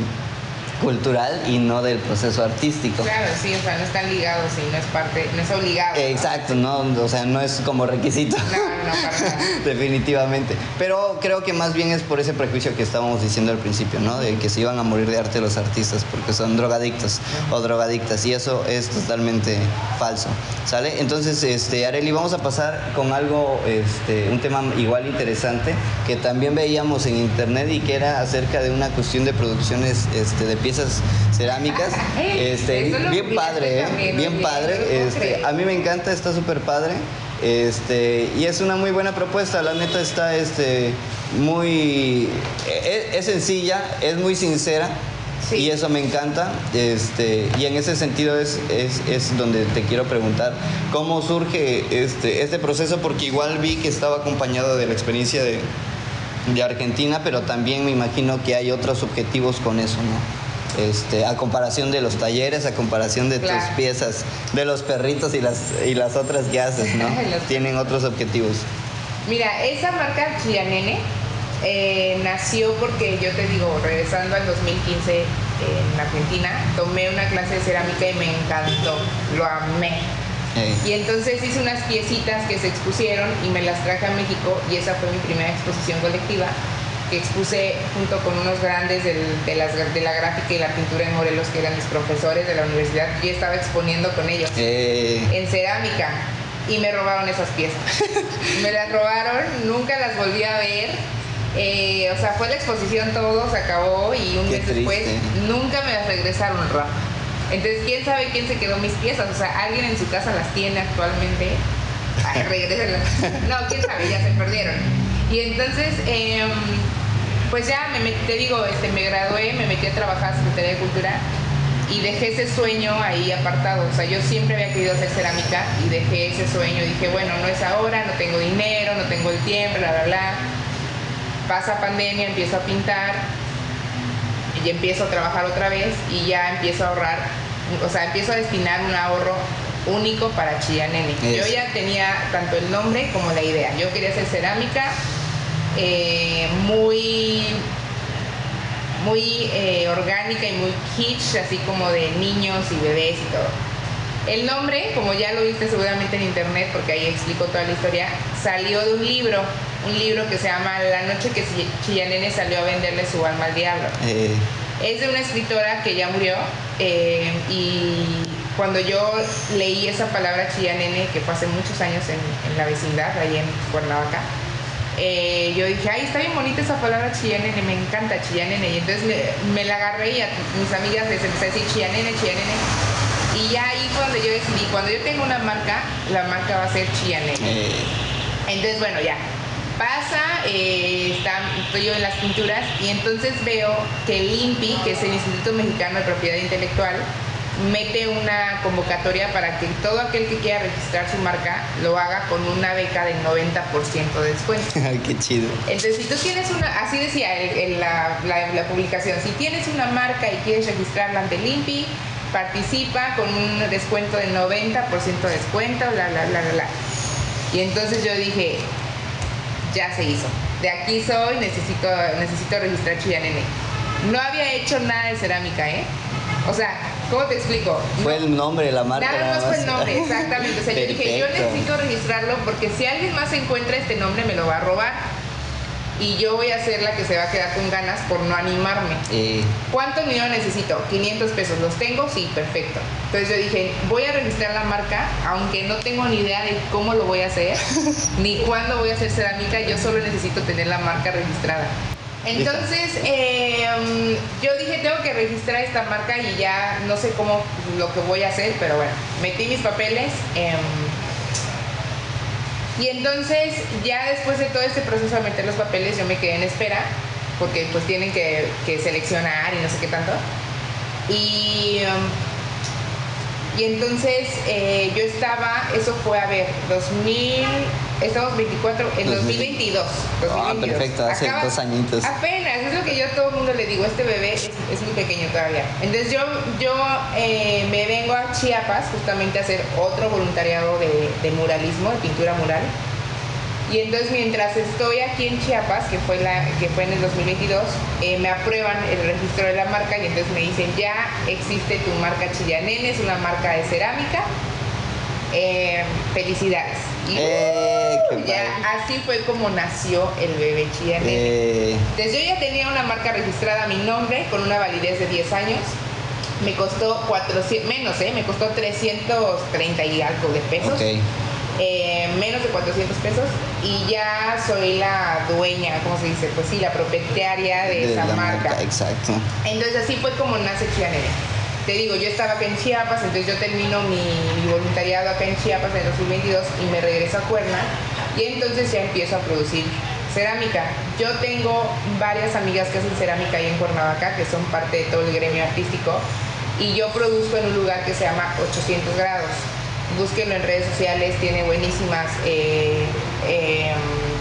cultural y no del proceso artístico. Claro, sí, o sea, no están ligados y no es parte, no es obligado. ¿no? Exacto, no, o sea, no es como requisito. No, no, para nada. [LAUGHS] Definitivamente. Pero creo que más bien es por ese prejuicio que estábamos diciendo al principio, ¿no? De que se iban a morir de arte los artistas porque son drogadictos o drogadictas. Y eso es totalmente falso. ¿Sale? Entonces, este, Areli, vamos a pasar con algo, este, un tema igual interesante que también veíamos en internet y que era acerca de una cuestión de producciones este, de piezas cerámicas. Este, Eso lo bien padre, ¿eh? también, Bien padre. Este, a mí me encanta, está súper padre. Este, y es una muy buena propuesta, la neta está este, muy. Es, es sencilla, es muy sincera. Sí. Y eso me encanta. Este, y en ese sentido es, es, es donde te quiero preguntar cómo surge este, este proceso, porque igual vi que estaba acompañado de la experiencia de, de Argentina, pero también me imagino que hay otros objetivos con eso, ¿no? Este, a comparación de los talleres, a comparación de Claro. tus piezas, de los perritos y las, y las otras que haces, ¿no? [LAUGHS] Tienen otros objetivos. Mira, esa marca Chianene eh, nació porque yo te digo, regresando al 2015 en Argentina, tomé una clase de cerámica y me encantó, lo amé. Eh, Y entonces hice unas piecitas que se expusieron y me las traje a México y esa fue mi primera exposición colectiva que expuse junto con unos grandes del- de, las- de la gráfica y la pintura en Morelos que eran mis profesores de la universidad. Yo estaba exponiendo con ellos eh, en cerámica y me robaron esas piezas. [LAUGHS] me las robaron, nunca las volví a ver. Eh, o sea, fue la exposición todo, se acabó y un Qué mes después triste. nunca me las regresaron, Rafa. Entonces, ¿quién sabe quién se quedó mis piezas? O sea, alguien en su casa las tiene actualmente. Ay, [LAUGHS] regrésenlas. No, quién sabe, ya se perdieron. Y entonces, em, pues ya me met- te digo, este, me gradué, me metí a trabajar en Secretaría de Cultura y dejé ese sueño ahí apartado. O sea, yo siempre había querido hacer cerámica y dejé ese sueño. Dije, bueno, no es ahora, no tengo dinero, no tengo el tiempo, bla, bla, bla. Pasa pandemia, empiezo a pintar y empiezo a trabajar otra vez y ya empiezo a ahorrar, o sea, empiezo a destinar un ahorro único para Nene. Yo ya tenía tanto el nombre como la idea. Yo quería hacer cerámica eh, muy muy eh, orgánica y muy kitsch, así como de niños y bebés y todo. El nombre, como ya lo viste seguramente en internet, porque ahí explico toda la historia, salió de un libro, un libro que se llama La noche que Chi- Chillanene salió a venderle su alma al diablo. eh, Es de una escritora que ya murió eh, y cuando yo leí esa palabra chillanene, que fue hace muchos años en, en la vecindad, ahí en Cuernavaca, eh, yo dije, ay, está bien bonita esa palabra chillanene, me encanta chillanene. Y entonces me, me la agarré y a mis amigas les empecé a decir chillanene, chillanene. Y ya ahí fue donde yo decidí, cuando yo tengo una marca, la marca va a ser chillanene. eh, Entonces, bueno, ya. Pasa, eh, está- estoy yo en las pinturas y entonces veo que el INPI, que es el Instituto Mexicano de Propiedad Intelectual, mete una convocatoria para que todo aquel que quiera registrar su marca lo haga con una beca del 90% de descuento. [LAUGHS] qué chido. Entonces, si tú tienes una, así decía el- el- la, la- la publicación, si tienes una marca y quieres registrarla ante el INPI, participa con un descuento del 90% de descuento, bla, bla, bla, bla, bla. Y entonces yo dije, ya se hizo. De aquí soy, necesito, necesito registrar Chillanene. No había hecho nada de cerámica, ¿eh? O sea, ¿cómo te explico? Fue el nombre la marca. Nada más fue el nombre, exactamente. O sea, yo dije, yo necesito registrarlo porque si alguien más encuentra este nombre me lo va a robar. Y yo voy a ser la que se va a quedar con ganas por no animarme. Eh, ¿Cuánto dinero necesito? 500 pesos. ¿Los tengo? Sí, perfecto. Entonces yo dije, voy a registrar la marca, aunque no tengo ni idea de cómo lo voy a hacer, [LAUGHS] ni cuándo voy a hacer cerámica, yo solo necesito tener la marca registrada. Entonces, eh, yo dije, tengo que registrar esta marca y ya no sé cómo lo que voy a hacer, pero bueno, metí mis papeles. em, y entonces, ya después de todo este proceso de meter los papeles, yo me quedé en espera, porque pues tienen que, seleccionar y no sé qué tanto. Y, um, y entonces eh, yo estaba, eso fue a ver, 2000, estamos 24, en 2022. 2022. Ah, perfecto, hace Acaba- dos añitos. Apenas, es lo que yo a todo el mundo le digo, este bebé es, es muy pequeño todavía. Entonces yo, yo eh, me vengo a Chiapas justamente a hacer otro voluntariado de, de muralismo, de pintura mural. Y entonces mientras estoy aquí en Chiapas, que fue, la, que fue en el 2022, eh, me aprueban el registro de la marca y entonces me dicen, ya existe tu marca Chillanene, es una marca de cerámica. Eh, felicidades. Y Eh, ya así fue como nació el bebé Chillanene. Eh, Entonces yo ya tenía una marca registrada a mi nombre con una validez de 10 años. Me costó 400, menos, ¿eh? Me costó 330 y algo de pesos. ok. Eh, menos de 400 pesos. Y ya soy la dueña, ¿cómo se dice? Pues sí, la propietaria de, De esa la marca. marca, exacto. Entonces así fue como nace Chianere. Te digo, yo estaba acá en Chiapas, entonces yo termino mi, mi voluntariado acá en Chiapas en el 2022 y me regreso a Cuerna y entonces ya empiezo a producir cerámica. Yo tengo varias amigas que hacen cerámica ahí en Cuernavaca, que son parte de todo el gremio artístico y yo produzco en un lugar que se llama 800 grados. Búsquenlo en redes sociales, tiene buenísimas eh, eh,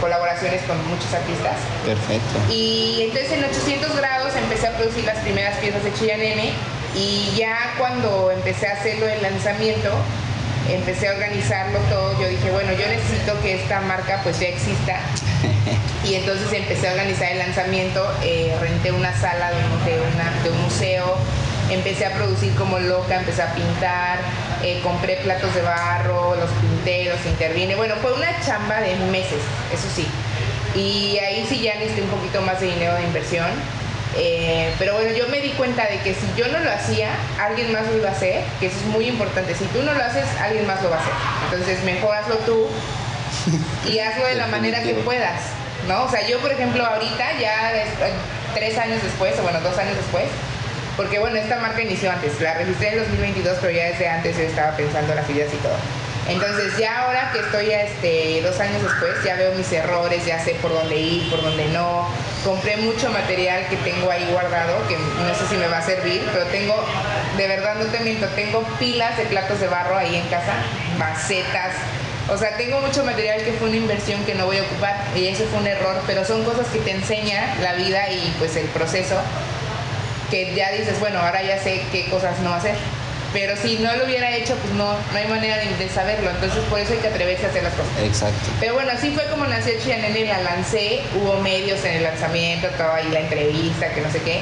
colaboraciones con muchos artistas. Perfecto. Y entonces en 800 grados empecé a producir las primeras piezas de Chillanene y ya cuando empecé a hacerlo el lanzamiento, empecé a organizarlo todo, yo dije, bueno, yo necesito que esta marca pues ya exista. [LAUGHS] Y entonces empecé a organizar el lanzamiento, eh, renté una sala de de una- de un museo, empecé a producir como loca, empecé a pintar, eh, compré platos de barro, los pinté, los intervine. Bueno, fue una chamba de meses, eso sí. Y ahí sí ya necesité un poquito más de dinero de inversión. Eh, pero bueno, yo me di cuenta de que si yo no lo hacía, alguien más lo iba a hacer, que eso es muy importante. Si tú no lo haces, alguien más lo va a hacer. Entonces, mejor hazlo tú y hazlo de la manera que puedas, ¿no? O sea, yo, por ejemplo, ahorita, ya tres años después, o bueno, dos años después, porque bueno, esta marca inició antes, la registré en 2022, pero ya desde antes yo estaba pensando las ideas y todo. Entonces ya ahora que estoy este, dos años después, ya veo mis errores, ya sé por dónde ir, por dónde no. Compré mucho material que tengo ahí guardado, que no sé si me va a servir, pero tengo, de verdad no te miento, tengo pilas de platos de barro ahí en casa, macetas. O sea, tengo mucho material que fue una inversión que no voy a ocupar y eso fue un error, pero son cosas que te enseña la vida y pues el proceso que ya dices, bueno, ahora ya sé qué cosas no hacer. Pero si no lo hubiera hecho, pues no, no hay manera de, de saberlo. Entonces por eso hay que atreverse a hacer las cosas. Exacto. Pero bueno, así fue como nació Chianene, la lancé, hubo medios en el lanzamiento, todo ahí la entrevista, que no sé qué.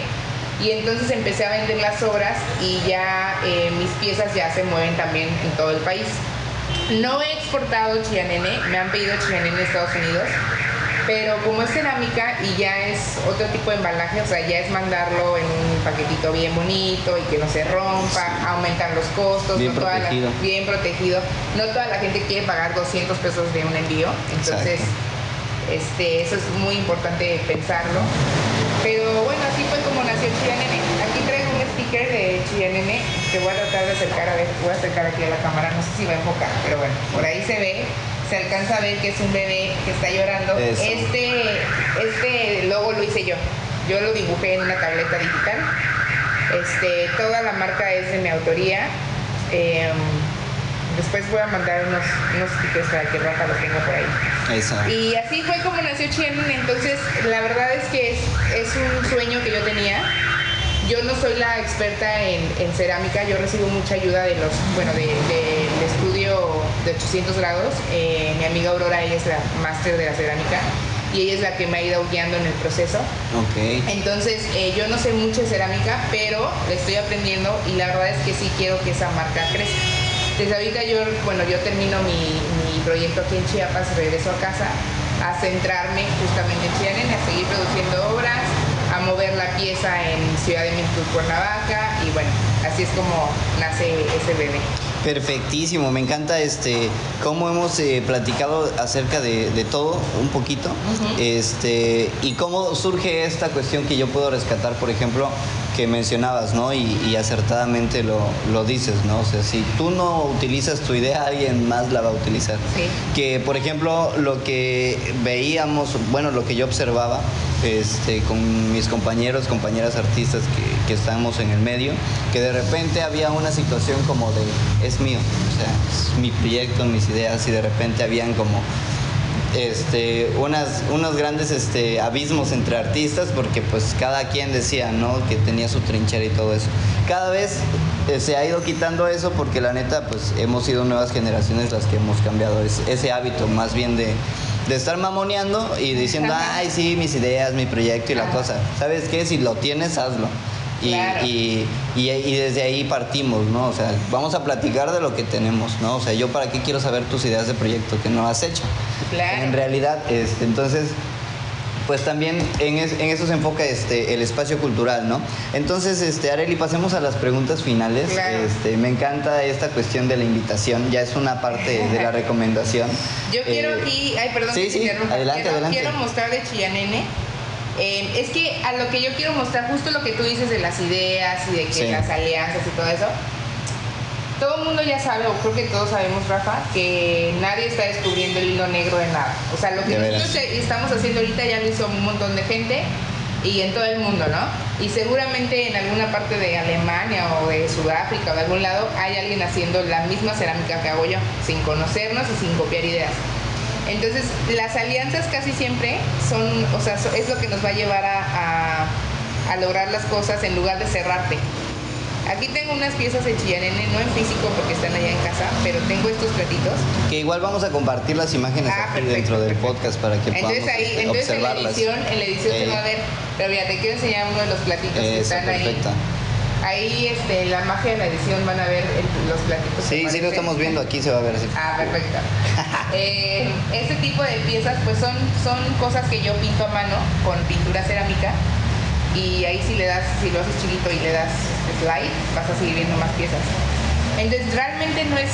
Y entonces empecé a vender las obras y ya eh, mis piezas ya se mueven también en todo el país. No he exportado Chianene, me han pedido Chianene en Estados Unidos, pero como es cerámica y ya es otro tipo de embalaje, o sea, ya es mandarlo en un paquetito bien bonito y que no se rompa, aumentan los costos, Bien no toda la- protegido. bien protegido. No toda la gente quiere pagar 200 pesos de un envío, entonces Exacto. este, eso es muy importante pensarlo. Pero bueno, así fue como nació Chianene. Aquí traigo un sticker de Chianene que voy a tratar de acercar, a ver, voy a acercar aquí a la cámara, no sé si va a enfocar, pero bueno, por ahí se ve, se alcanza a ver que es un bebé que está llorando. Eso. Este, este logo lo hice yo, yo lo dibujé en una tableta digital. Este, toda la marca es de mi autoría. Em, después voy a mandar unos, unos stickers para que Rafa los tenga por ahí. Y así fue como nació Chianene. Entonces, la verdad es que es, es un sueño que yo tenía. Yo no soy la experta en, en cerámica, yo recibo mucha ayuda de los, bueno, de- de- estudio de 800 grados. Eh, mi amiga Aurora, ella es la máster de la cerámica y ella es la que me ha ido guiando en el proceso. Ok. Entonces, eh, yo no sé mucho de cerámica, pero le estoy aprendiendo y la verdad es que sí quiero que esa marca crezca. Desde ahorita yo, bueno, yo termino mi, mi proyecto aquí en Chiapas, regreso a casa a centrarme justamente en Chianene, a seguir produciendo obras, a mover la pieza en Ciudad de México y Cuernavaca y bueno, así es como nace ese bebé. Perfectísimo, me encanta este cómo hemos eh, platicado acerca de, de todo un poquito, este y cómo surge esta cuestión que yo puedo rescatar, por ejemplo, que mencionabas, ¿no? Y, y acertadamente lo, lo, dices, ¿no? O sea, si tú no utilizas tu idea, alguien más la va a utilizar. Sí. Que, por ejemplo, lo que veíamos, bueno, lo que yo observaba este, con mis compañeros, compañeras artistas que, que estamos en el medio, que de repente había una situación como de, es mío, o sea, es mi proyecto, mis ideas, y de repente habían como este, unas, unos grandes este, abismos entre artistas porque pues cada quien decía, ¿no? Que tenía su trinchera y todo eso. Cada vez eh, se ha ido quitando eso porque la neta pues hemos sido nuevas generaciones las que hemos cambiado ese, ese hábito más bien de, de estar mamoneando y diciendo, ay, sí, mis ideas, mi proyecto y la cosa. ¿Sabes qué? Si lo tienes, hazlo. Y, Claro. y, y, y desde ahí partimos, ¿no? O sea, vamos a platicar de lo que tenemos, ¿no? O sea, yo para qué quiero saber tus ideas de proyecto que no has hecho. Claro. En realidad, este, entonces, pues también en, es- en eso se enfoca este, el espacio cultural, ¿no? Entonces, este, Areli, pasemos a las preguntas finales. Claro. Este, me encanta esta cuestión de la invitación, ya es una parte de la [LAUGHS] recomendación. Yo quiero Eh, aquí, ay, perdón sí, sí, adelante, quiero, adelante. quiero mostrar de Chillanene. Eh, es que a lo que yo quiero mostrar, justo lo que tú dices de las ideas y de que Sí. las alianzas y todo eso, todo el mundo ya sabe, o creo que todos sabemos, Rafa, que nadie está descubriendo el hilo negro de nada. O sea, lo que nosotros estamos haciendo ahorita ya lo hizo un montón de gente y en todo el mundo, ¿no? Y seguramente en alguna parte de Alemania o de Sudáfrica o de algún lado hay alguien haciendo la misma cerámica que hago yo, sin conocernos y sin copiar ideas. Entonces, las alianzas casi siempre son, o sea, es lo que nos va a llevar a, a- a lograr las cosas en lugar de cerrarte. Aquí tengo unas piezas de chillanene, no en físico porque están allá en casa, pero tengo estos platitos. Que igual vamos a compartir las imágenes Ah, aquí perfecto, dentro del perfecto. podcast para que Entonces podamos ahí, entonces en la observarlas. edición, en la edición se Eh, va a ver. Pero mira, te quiero enseñar uno de los platitos que Eso, están ahí. Ahí, este, la magia de la edición van a ver el- los platitos. Sí, sí lo estamos viendo, aquí se va a ver así. Ah, perfecto. [LAUGHS] Eh, este tipo de piezas pues son, son cosas que yo pinto a mano con pintura cerámica y ahí si le das, si lo haces chiquito y le das slide, vas a seguir viendo más piezas. Entonces realmente no es,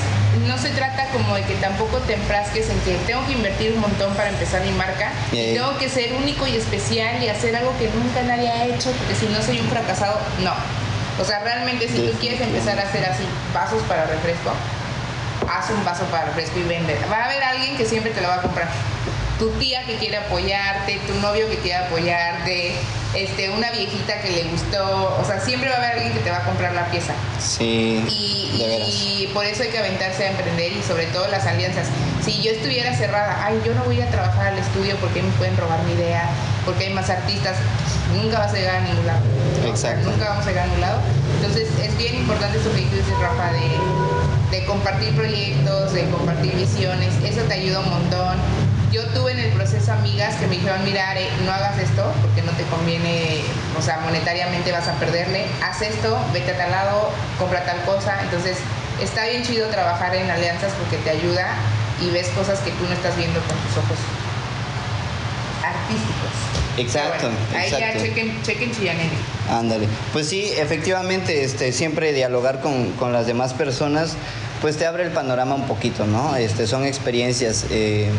no se trata como de que tampoco te enfrasques en que tengo que invertir un montón para empezar mi marca y tengo que ser único y especial y hacer algo que nunca nadie ha hecho porque si no soy un fracasado, no. O sea, realmente si tú quieres empezar a hacer así vasos para refresco, haz un vaso para refresco y vende. Va a haber alguien que siempre te lo va a comprar. Tu tía que quiere apoyarte, tu novio que quiere apoyarte, este, una viejita que le gustó. O sea, siempre va a haber alguien que te va a comprar la pieza. Sí, Y, de veras. y por eso hay que aventarse a emprender y sobre todo las alianzas. Si yo estuviera cerrada, ay, yo no voy a trabajar al estudio porque me pueden robar mi idea, porque hay más artistas, nunca vas a llegar a ningún lado. ¿no? Exacto. nunca vamos a llegar a ningún lado. Entonces es bien importante esto que dices, Rafa, de, de compartir proyectos, de compartir visiones. Eso te ayuda un montón. Yo tuve en el proceso amigas que me dijeron, mira, Are, no hagas esto porque no te conviene, o sea, monetariamente vas a perderle. Haz esto, vete a tal lado, compra tal cosa. Entonces, está bien chido trabajar en alianzas porque te ayuda y ves cosas que tú no estás viendo con tus ojos artísticos. Exacto, bueno, ahí exacto. ya chequen, chequen Chillanene. Ándale. Pues sí, efectivamente, este, siempre dialogar con, con las demás personas, pues te abre el panorama un poquito, ¿no? Este, son experiencias eh,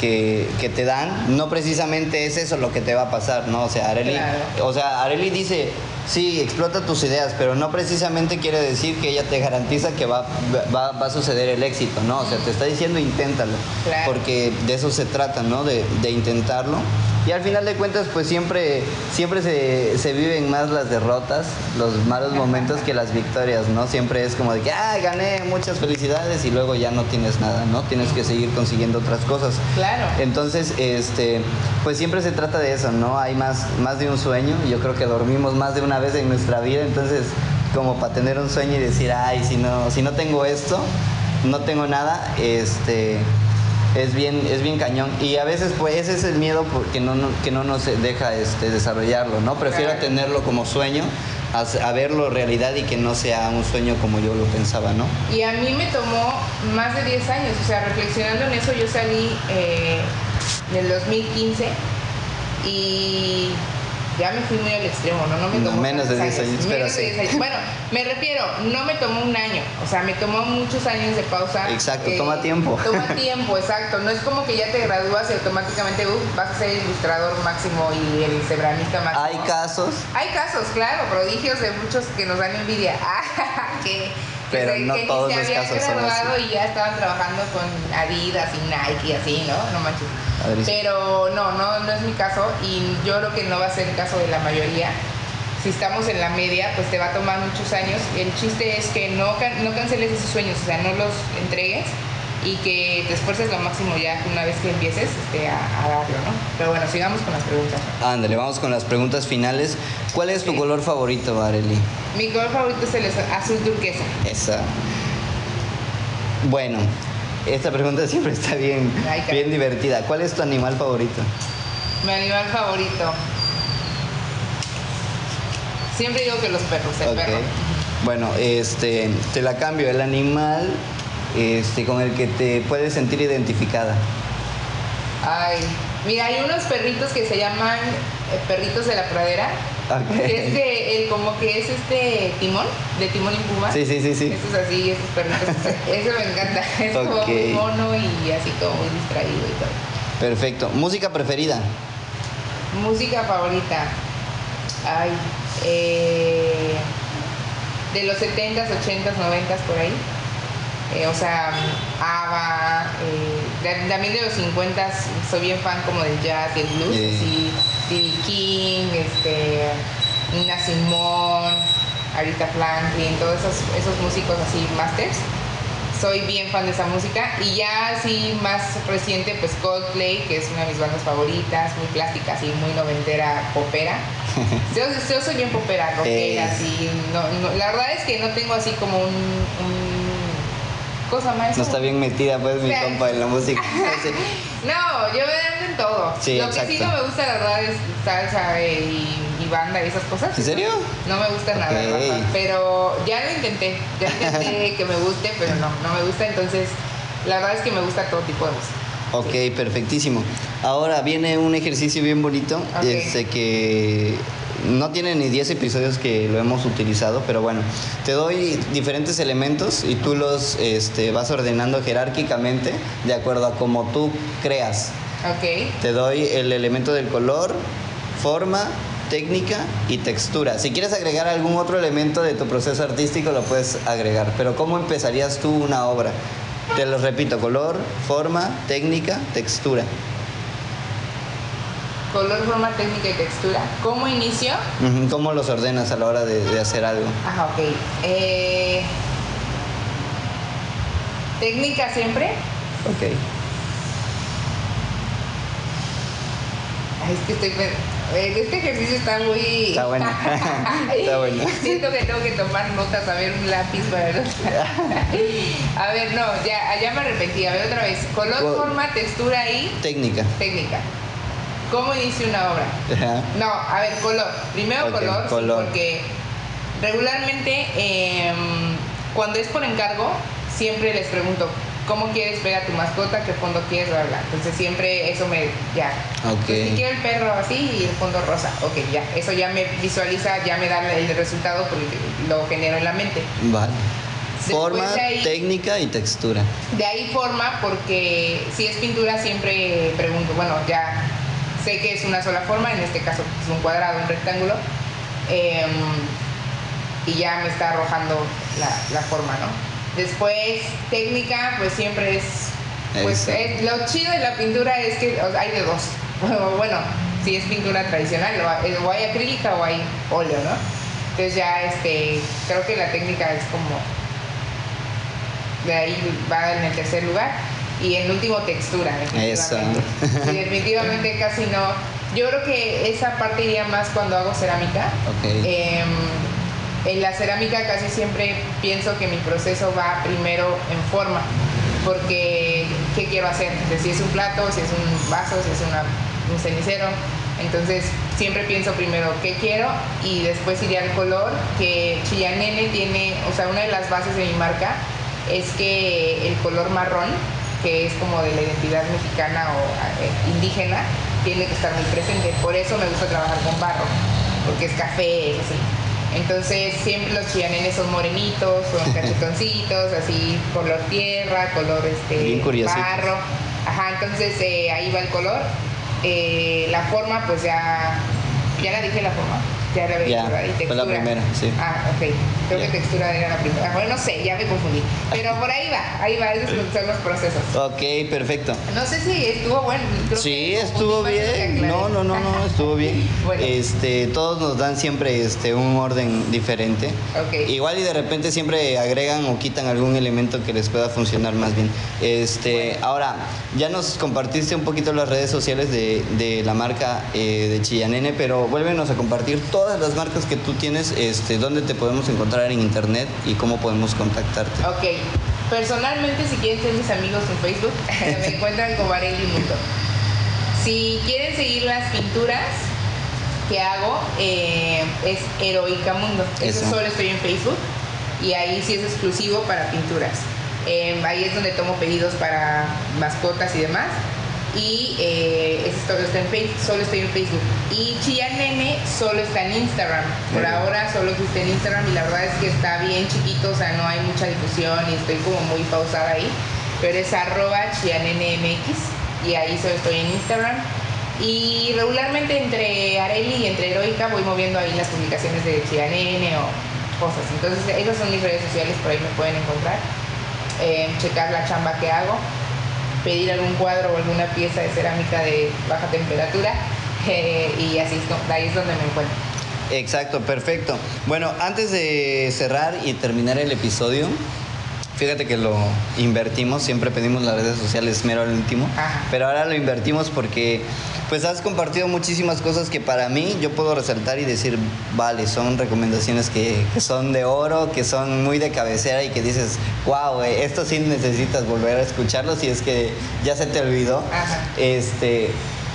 que, que te dan, no precisamente es eso lo que te va a pasar, ¿no? O sea, Areli, Claro. o sea, Areli dice, sí, explota tus ideas, pero no precisamente quiere decir que ella te garantiza que va, va, va a suceder el éxito, ¿no? O sea, te está diciendo inténtalo, Claro. porque de eso se trata, ¿no? De, de intentarlo. Y al final de cuentas, pues siempre, siempre se, se viven más las derrotas, los malos momentos que las victorias, ¿no? Siempre es como de que, ah, gané, muchas felicidades y luego ya no tienes nada, ¿no? Tienes que seguir consiguiendo otras cosas. Claro. Entonces, este, pues siempre se trata de eso, ¿no? Hay más, más de un sueño. Yo creo que dormimos más de una vez en nuestra vida, entonces, como para tener un sueño y decir, ay, si no, si no tengo esto, no tengo nada, este, es bien, es bien cañón. Y a veces, pues, ese es el miedo porque no, no- que no nos deja este, desarrollarlo, ¿no? Prefiero tenerlo como sueño a, a verlo realidad y que no sea un sueño como yo lo pensaba, ¿no? Y a mí me tomó más de 10 años, o sea, reflexionando en eso, yo salí eh, en el 2015 y ya me fui muy al extremo, ¿no? No me tomó menos de tantos 10 años, pero Menos de sí. 10 años. Bueno, me refiero, no me tomó un año, o sea, me tomó muchos años de pausa. Eh, Exacto, toma tiempo. Toma [LAUGHS] tiempo, exacto. No es como que ya te gradúas y automáticamente uh, vas a ser ilustrador máximo y el cebramista máximo. Hay casos, Hay casos, claro, prodigios de muchos que nos dan envidia. [LAUGHS] Ah, que, Pero que, no que todos los casos son graduado así. y ya estaban trabajando con Adidas y Nike y así, ¿no? No manches. Pero no, no, no es mi caso y yo creo que no va a ser el caso de la mayoría. Si estamos en la media, pues te va a tomar muchos años. El chiste es que no, no canceles esos sueños, o sea, no los entregues y que te esfuerces lo máximo ya una vez que empieces este, a, a darlo, ¿no? Pero bueno, sigamos con las preguntas. ándale, vamos con las preguntas finales. ¿Cuál es tu color favorito, Areli? Mi color favorito es el azul turquesa. Esa. Bueno, esta pregunta [LAUGHS] siempre está bien, Ay, bien divertida. ¿Cuál es tu animal favorito? Mi animal favorito. Siempre digo que los perros, el perro. Bueno, este, te la cambio. El animal este, con el que te puedes sentir identificada. Ay, mira, hay unos perritos que se llaman eh, perritos de la pradera. Ok. Que es de, el, como que es este timón, de timón y puma. Sí, sí, sí, sí. Esos así, esos perritos. [LAUGHS] Eso me encanta. [LAUGHS] Es como Ok. muy mono y así como muy distraído y todo. Perfecto. ¿Música preferida? Música favorita. Ay, eh, de los 70s, 80s, 90s por ahí. Eh, o sea, ABBA, eh, de- también de los 50s, soy bien fan como del jazz y el blues, Yeah. así, B.B. King, este, Nina Simone, Aretha Franklin, todos esos, esos músicos así, masters. Soy bien fan de esa música y ya así más reciente pues Coldplay, que es una de mis bandas favoritas, muy plástica, así muy noventera, popera. [LAUGHS] Yo, yo soy bien popera, rockera, Eh. así. No, no- la verdad es que no tengo así como un, un cosa más. No está bien metida, pues, mi O sea, compa, en la música. [LAUGHS] No, yo me ando en todo. Sí, Lo que sí no me gusta, la verdad, es salsa eh, y, y banda y esas cosas. ¿En serio? No me gusta nada, la verdad. Pero ya lo intenté. Ya intenté [LAUGHS] que me guste, pero no, no me gusta. Entonces, la verdad es que me gusta todo tipo de música. Ok, perfectísimo. Ahora viene un ejercicio bien bonito, Ok. este que no tiene ni 10 episodios que lo hemos utilizado, pero bueno, te doy diferentes elementos y tú los este, vas ordenando jerárquicamente de acuerdo a cómo tú creas. Ok. Te doy el elemento del color, forma, técnica y textura. Si quieres agregar algún otro elemento de tu proceso artístico, lo puedes agregar. Pero ¿cómo empezarías tú una obra? Te los repito, color, forma, técnica, textura. Color, forma, técnica y textura. ¿Cómo inicio? Ujú, ¿Cómo los ordenas a la hora de, de hacer algo? Ajá, ok. Eh, técnica siempre. Ok. Ay, es que estoy. eh, Este ejercicio está muy. Está bueno. [LAUGHS] Está bueno. [LAUGHS] Siento que tengo que tomar notas, a ver, un lápiz para. [LAUGHS] A ver, no, ya, ya me arrepentí. A ver, otra vez. Color, Col- forma, textura y Técnica. técnica. ¿Cómo inicio una obra? Ajá. No, a ver, color. Primero color, sí, porque regularmente em, cuando es por encargo, siempre les pregunto, ¿cómo quieres ver a tu mascota? ¿Qué fondo quieres? Entonces siempre eso me, ya. Ok. Pues, si quiero el perro así y el fondo rosa. Ok, ya. Eso ya me visualiza, ya me da el resultado porque lo genero en la mente. Vale. Después Forma, ahí- técnica y textura. De ahí forma, porque si es pintura siempre pregunto, bueno, ya sé que es una sola forma, en este caso es un cuadrado, un rectángulo, em, y ya me está arrojando la, la forma, ¿no? Después, técnica, pues siempre es, pues es- lo chido de la pintura es que o sea, hay de dos. [LAUGHS] Bueno, si es pintura tradicional, o hay- o hay acrílica o hay óleo, ¿no? Entonces ya, este, creo que la técnica es como de ahí va en el tercer lugar. Y en último, textura, definitivamente. Eso. Sí, definitivamente casi no. Yo creo que esa parte iría más cuando hago cerámica. Ok. Em, en la cerámica casi siempre pienso que mi proceso va primero en forma, porque ¿qué quiero hacer? De si es un plato, si es un vaso, si es una- un cenicero. Entonces siempre pienso primero qué quiero y después iría al color, que Chillanene tiene, o sea, una de las bases de mi marca es que el color marrón, que es como de la identidad mexicana o eh, indígena, tiene que estar muy presente. Por eso me gusta trabajar con barro porque es café, así. Entonces siempre los chillanenes son morenitos, son [LAUGHS] cachetoncitos, así color tierra, color este barro. Ajá, entonces eh, ahí va el color. Eh, la forma, pues ya, ya la dije la forma. Ya ¿verdad? Y fue la primera, sí. Ah, ok. Creo que textura era la primera. Bueno, no sé, ya me confundí. Pero por ahí va, ahí va, esos son los procesos. Ok, perfecto. No sé si estuvo bueno. creo Sí, que estuvo bien. No, no, no, no, estuvo bien. [LAUGHS] Bueno. Este, todos nos dan siempre este un orden diferente. Ok. Igual y de repente siempre agregan o quitan algún elemento que les pueda funcionar más bien. Este, ahora, ya nos compartiste un poquito las redes sociales de, de la marca eh, de Chillanene, pero vuélvenos a compartir todas las marcas que tú tienes, este, dónde te podemos encontrar en internet y cómo podemos contactarte. Ok. Personalmente, si quieren ser mis amigos en Facebook, [LAUGHS] me encuentran como Areli Mundo. Si quieren seguir las pinturas que hago, eh, es Heroica Mundo. Eso. Eso. solo estoy en Facebook y ahí sí es exclusivo para pinturas. Eh, ahí es donde tomo pedidos para mascotas y demás. Y eh, está en Facebook, solo estoy en Facebook. Y Chía Nene solo está en Instagram. Por bien. ahora solo existe en Instagram y la verdad es que está bien chiquito, o sea, no hay mucha difusión y estoy como muy pausada ahí. Pero es arroba chianenemx y ahí solo estoy en Instagram. Y regularmente entre Areli y entre Heroica voy moviendo ahí las publicaciones de Chianene o cosas. Entonces esas son mis redes sociales, por ahí me pueden encontrar. Eh, checar la chamba que hago, pedir algún cuadro o alguna pieza de cerámica de baja temperatura [LAUGHS] eh, y así es, ahí es donde me encuentro. Exacto, perfecto. Bueno, antes de cerrar y terminar el episodio, fíjate que lo invertimos, siempre pedimos las redes sociales mero al último, Ajá. pero ahora lo invertimos porque pues has compartido muchísimas cosas que para mí yo puedo resaltar y decir, vale, son recomendaciones que, que son de oro, que son muy de cabecera y que dices, wow, esto sí necesitas volver a escucharlo si es que ya se te olvidó. Ajá. Este,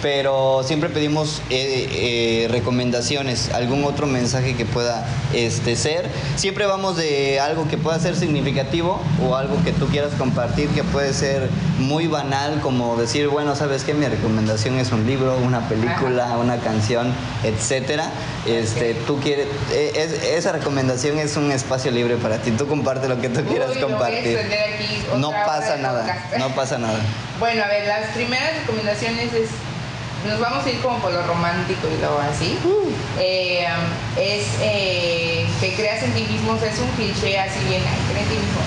pero siempre pedimos eh, eh, recomendaciones, algún otro mensaje que pueda este, ser. Siempre vamos de algo que pueda ser significativo o algo que tú quieras compartir que puede ser muy banal, como decir, bueno, sabes que mi recomendación es un libro, una película, Ajá. una canción, etcétera. Este, tú quieres, eh, es- esa recomendación es un espacio libre para ti. Tú comparte lo que tú quieras Uy, compartir. aquí No pasa nada, no pasa nada. Bueno, a ver, las primeras recomendaciones es, nos vamos a ir como por lo romántico y lo así. Eh, es eh, que creas en ti mismo, o sea, es un cliché así bien, crea en ti mismo.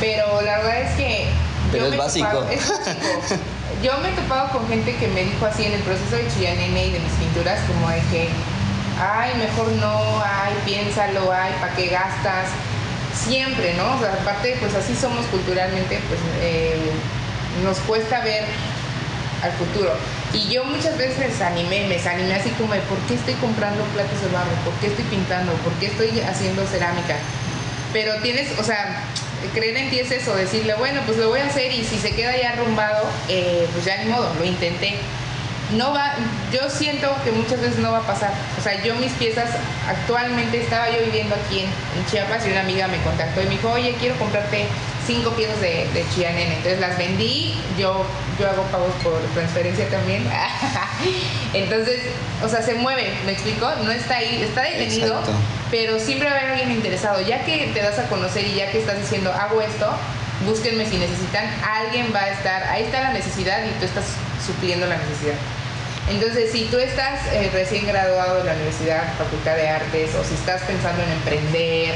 Pero la verdad es que... Pero yo es básico. topado- [LAUGHS] es básico. Yo me he topado con gente que me dijo así en el proceso de Chillanene y de mis pinturas, como de que, ay, mejor no, ay, piénsalo, ay, ¿para qué gastas? Siempre, ¿no? O sea, aparte, pues así somos culturalmente, pues eh, nos cuesta ver al futuro. Y yo muchas veces me desanimé, me desanimé así como de, ¿por qué estoy comprando platos de barro? ¿Por qué estoy pintando? ¿Por qué estoy haciendo cerámica? Pero tienes, o sea, creer en ti es eso, decirle, bueno, pues lo voy a hacer y si se queda ya arrumbado, eh, pues ya ni modo, lo intenté. No va, yo siento que muchas veces no va a pasar. O sea, yo mis piezas, actualmente estaba yo viviendo aquí en Chiapas y una amiga me contactó y me dijo, oye, quiero comprarte cinco piezas de, de Chianene. Entonces las vendí, yo, yo hago pagos por transferencia también. [LAUGHS] Entonces, o sea, se mueve, ¿me explico? No está ahí, está detenido, Exacto. pero siempre va a haber alguien interesado. Ya que te das a conocer y ya que estás diciendo, hago esto, búsquenme si necesitan, alguien va a estar, ahí está la necesidad y tú estás supliendo la necesidad. Entonces, si tú estás eh, recién graduado de la Universidad, Facultad de Artes, o si estás pensando en emprender,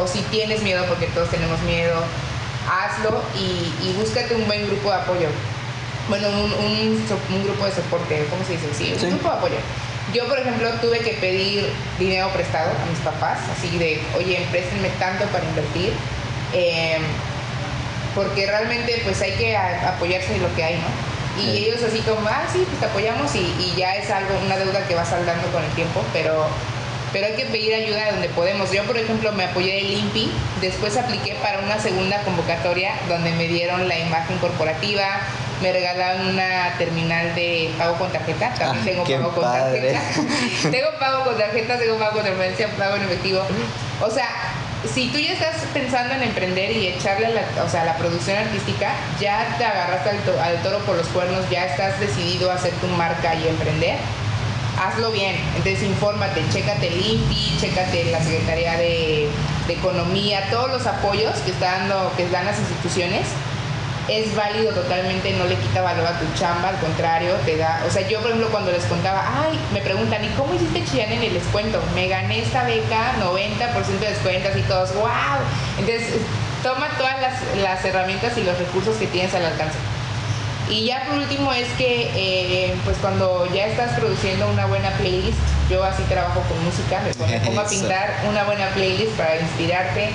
o si tienes miedo, porque todos tenemos miedo, hazlo y, y búscate un buen grupo de apoyo. Bueno, un, un so- un grupo de soporte, ¿cómo se dice? Sí, un Sí. grupo de apoyo. Yo, por ejemplo, tuve que pedir dinero prestado a mis papás, así de, oye, préstenme tanto para invertir, eh, porque realmente pues hay que apoyarse en lo que hay, ¿no? Y Sí. ellos así como, ah, sí, pues te apoyamos y, y ya es algo, una deuda que va saldando con el tiempo, pero, pero hay que pedir ayuda de donde podemos. Yo, por ejemplo, me apoyé del INPI, después apliqué para una segunda convocatoria donde me dieron la imagen corporativa, me regalaron una terminal de pago con tarjeta, también tengo pago con tarjeta. [LAUGHS] tengo pago con tarjeta, tengo pago con transferencia, pago en efectivo. O sea, si tú ya estás pensando en emprender y echarle la, o sea, la producción artística, ya te agarraste al, to- al toro por los cuernos, ya estás decidido a hacer tu marca y emprender, hazlo bien. Entonces infórmate, chécate el INPI, chécate la Secretaría de, Economía, todos los apoyos que, está dando, que dan las instituciones es válido totalmente, no le quita valor a tu chamba, al contrario, te da, o sea, yo por ejemplo cuando les contaba, ay, me preguntan, ¿y cómo hiciste Chillán en el descuento? Me gané esta beca, 90% de descuentos y todos, wow. Entonces, toma todas las, las, herramientas y los recursos que tienes al alcance. Y ya por último es que, eh, pues cuando ya estás produciendo una buena playlist, yo así trabajo con música, me pongo a [LAUGHS] pintar una buena playlist para inspirarte,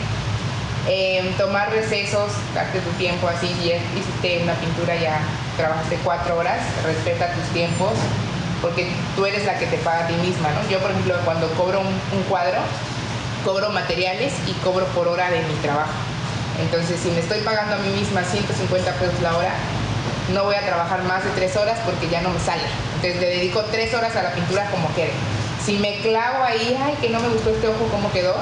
eh, tomar recesos, darte tu tiempo así, si hiciste una pintura ya trabajaste cuatro horas, respeta tus tiempos, porque tú eres la que te paga a ti misma, ¿no? Yo, por ejemplo, cuando cobro un, un cuadro, cobro materiales y cobro por hora de mi trabajo. Entonces, si me estoy pagando a mí misma 150 pesos la hora, no voy a trabajar más de tres horas porque ya no me sale. Entonces, le dedico tres horas a la pintura como quede. Si me clavo ahí, ay, que no me gustó este ojo, cómo quedó,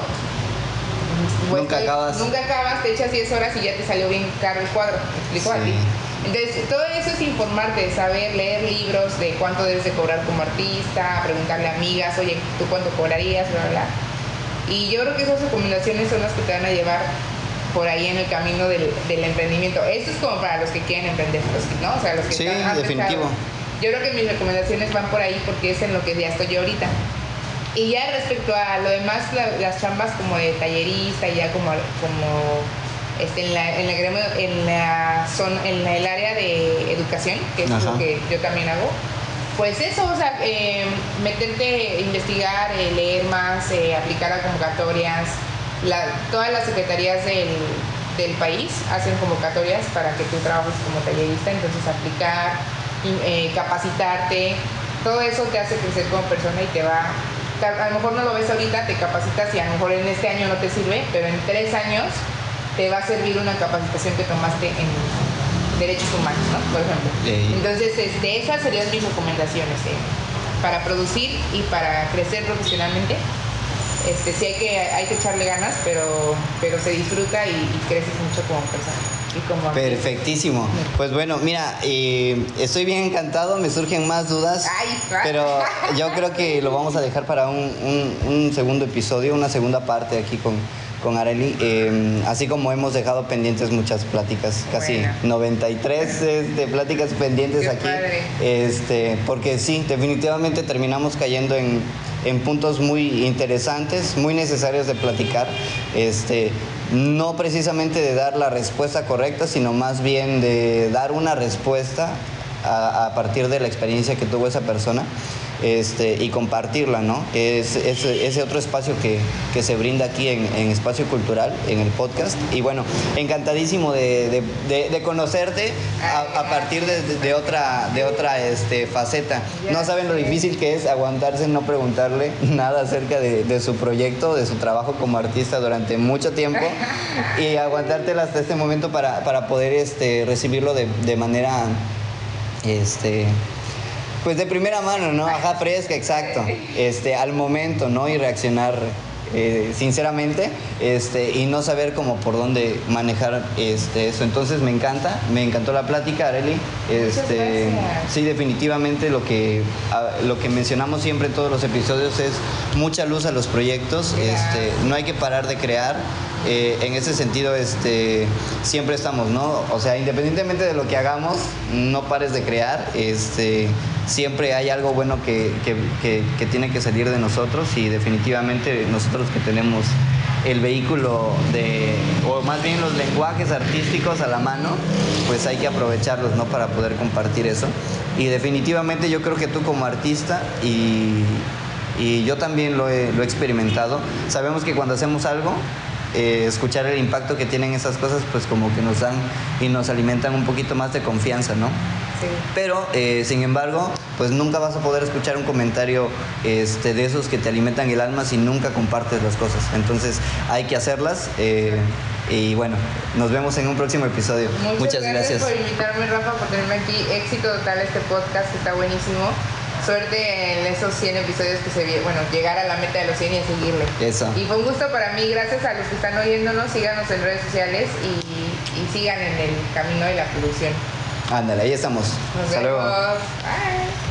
pues nunca acabas. Nunca acabas, te echas 10 horas y ya te salió bien caro el cuadro. ¿Me explico a ti? Entonces, todo eso es informarte, saber leer libros de cuánto debes de cobrar como artista, preguntarle a amigas, oye, ¿tú cuánto cobrarías? Bla, bla. Y yo creo que esas recomendaciones son las que te van a llevar por ahí en el camino del, del emprendimiento. Esto es como para los que quieren emprender, ¿no? O sea, los que sí, están definitivo. Yo creo que mis recomendaciones van por ahí porque es en lo que ya estoy yo ahorita. Y ya respecto a lo demás, la, las chambas como de tallerista, ya como, como este, en, la, en, la, en, la son, en el área de educación, que es Ajá. lo que yo también hago, pues eso, o sea, eh, meterte, investigar, eh, leer más, eh, aplicar a convocatorias. La, todas las secretarías del, del, país hacen convocatorias para que tú trabajes como tallerista, entonces aplicar, eh, capacitarte, todo eso te hace crecer como persona y te va a lo mejor no lo ves ahorita, te capacitas y a lo mejor en este año no te sirve, pero en tres años te va a servir una capacitación que tomaste en derechos humanos, ¿no? Por ejemplo. Entonces, este, esas serían mis recomendaciones eh, para producir y para crecer profesionalmente. Este, sí hay que, hay que echarle ganas, pero, pero se disfruta y, y creces mucho como persona. Como Perfectísimo. Pues bueno, mira, eh, estoy bien encantado, me surgen más dudas, Ay, pero yo creo que lo vamos a dejar para un, un, un segundo episodio, una segunda parte aquí con, con Areli, eh, así como hemos dejado pendientes muchas pláticas, casi bueno. 93 este, pláticas pendientes Qué aquí, padre. este, porque sí, definitivamente terminamos cayendo en, en puntos muy interesantes, muy necesarios de platicar, este, no precisamente de dar la respuesta correcta, sino más bien de dar una respuesta a, a partir de la experiencia que tuvo esa persona este, y compartirla, ¿no? Es, es ese otro espacio que, que se brinda aquí en, en, Espacio Cultural, en el podcast. Y bueno, encantadísimo de, de, de, de conocerte a, a partir de, otra, de otra este, faceta. No saben lo difícil que es aguantarse no preguntarle [LAUGHS] nada acerca de, su proyecto, de su trabajo como artista durante mucho tiempo [LAUGHS] y aguantártela hasta este momento para, para poder este, recibirlo de, manera... Este, pues de primera mano, ¿no? Ajá, fresca, exacto. Este, al momento, ¿no? Y reaccionar eh, sinceramente este, y no saber cómo por dónde manejar este, eso. Entonces me encanta, me encantó la plática, Areli. Este, sí, definitivamente lo que, a, lo que mencionamos siempre en todos los episodios es mucha luz a los proyectos. Este, no hay que parar de crear. Eh, en ese sentido, este, siempre estamos, ¿no? O sea, independientemente de lo que hagamos, no pares de crear. Este, siempre hay algo bueno que, que, tiene que salir de nosotros y definitivamente nosotros que tenemos el vehículo de, o más bien los lenguajes artísticos a la mano, pues hay que aprovecharlos. Para poder compartir eso. Y definitivamente yo creo que tú como artista y, y yo también lo he, lo he experimentado, sabemos que cuando hacemos algo, eh, escuchar el impacto que tienen esas cosas, pues como que nos dan y nos alimentan un poquito más de confianza, ¿no? Sí. Pero, eh, sin embargo, pues nunca vas a poder escuchar un comentario este, de esos que te alimentan el alma si nunca compartes las cosas. Entonces, hay que hacerlas. Eh, y bueno, nos vemos en un próximo episodio. Muchas, Muchas gracias. gracias. por invitarme, Rafa, por tenerme aquí. Éxito total este podcast, está buenísimo suerte en esos 100 episodios que se bueno, llegar a la meta de los 100 y a seguirle. Eso. Y fue un gusto para mí, gracias a los que están oyéndonos, síganos en redes sociales y, y sigan en el camino de la producción. Ándale, ahí estamos. Nos Hasta vemos. luego. Bye.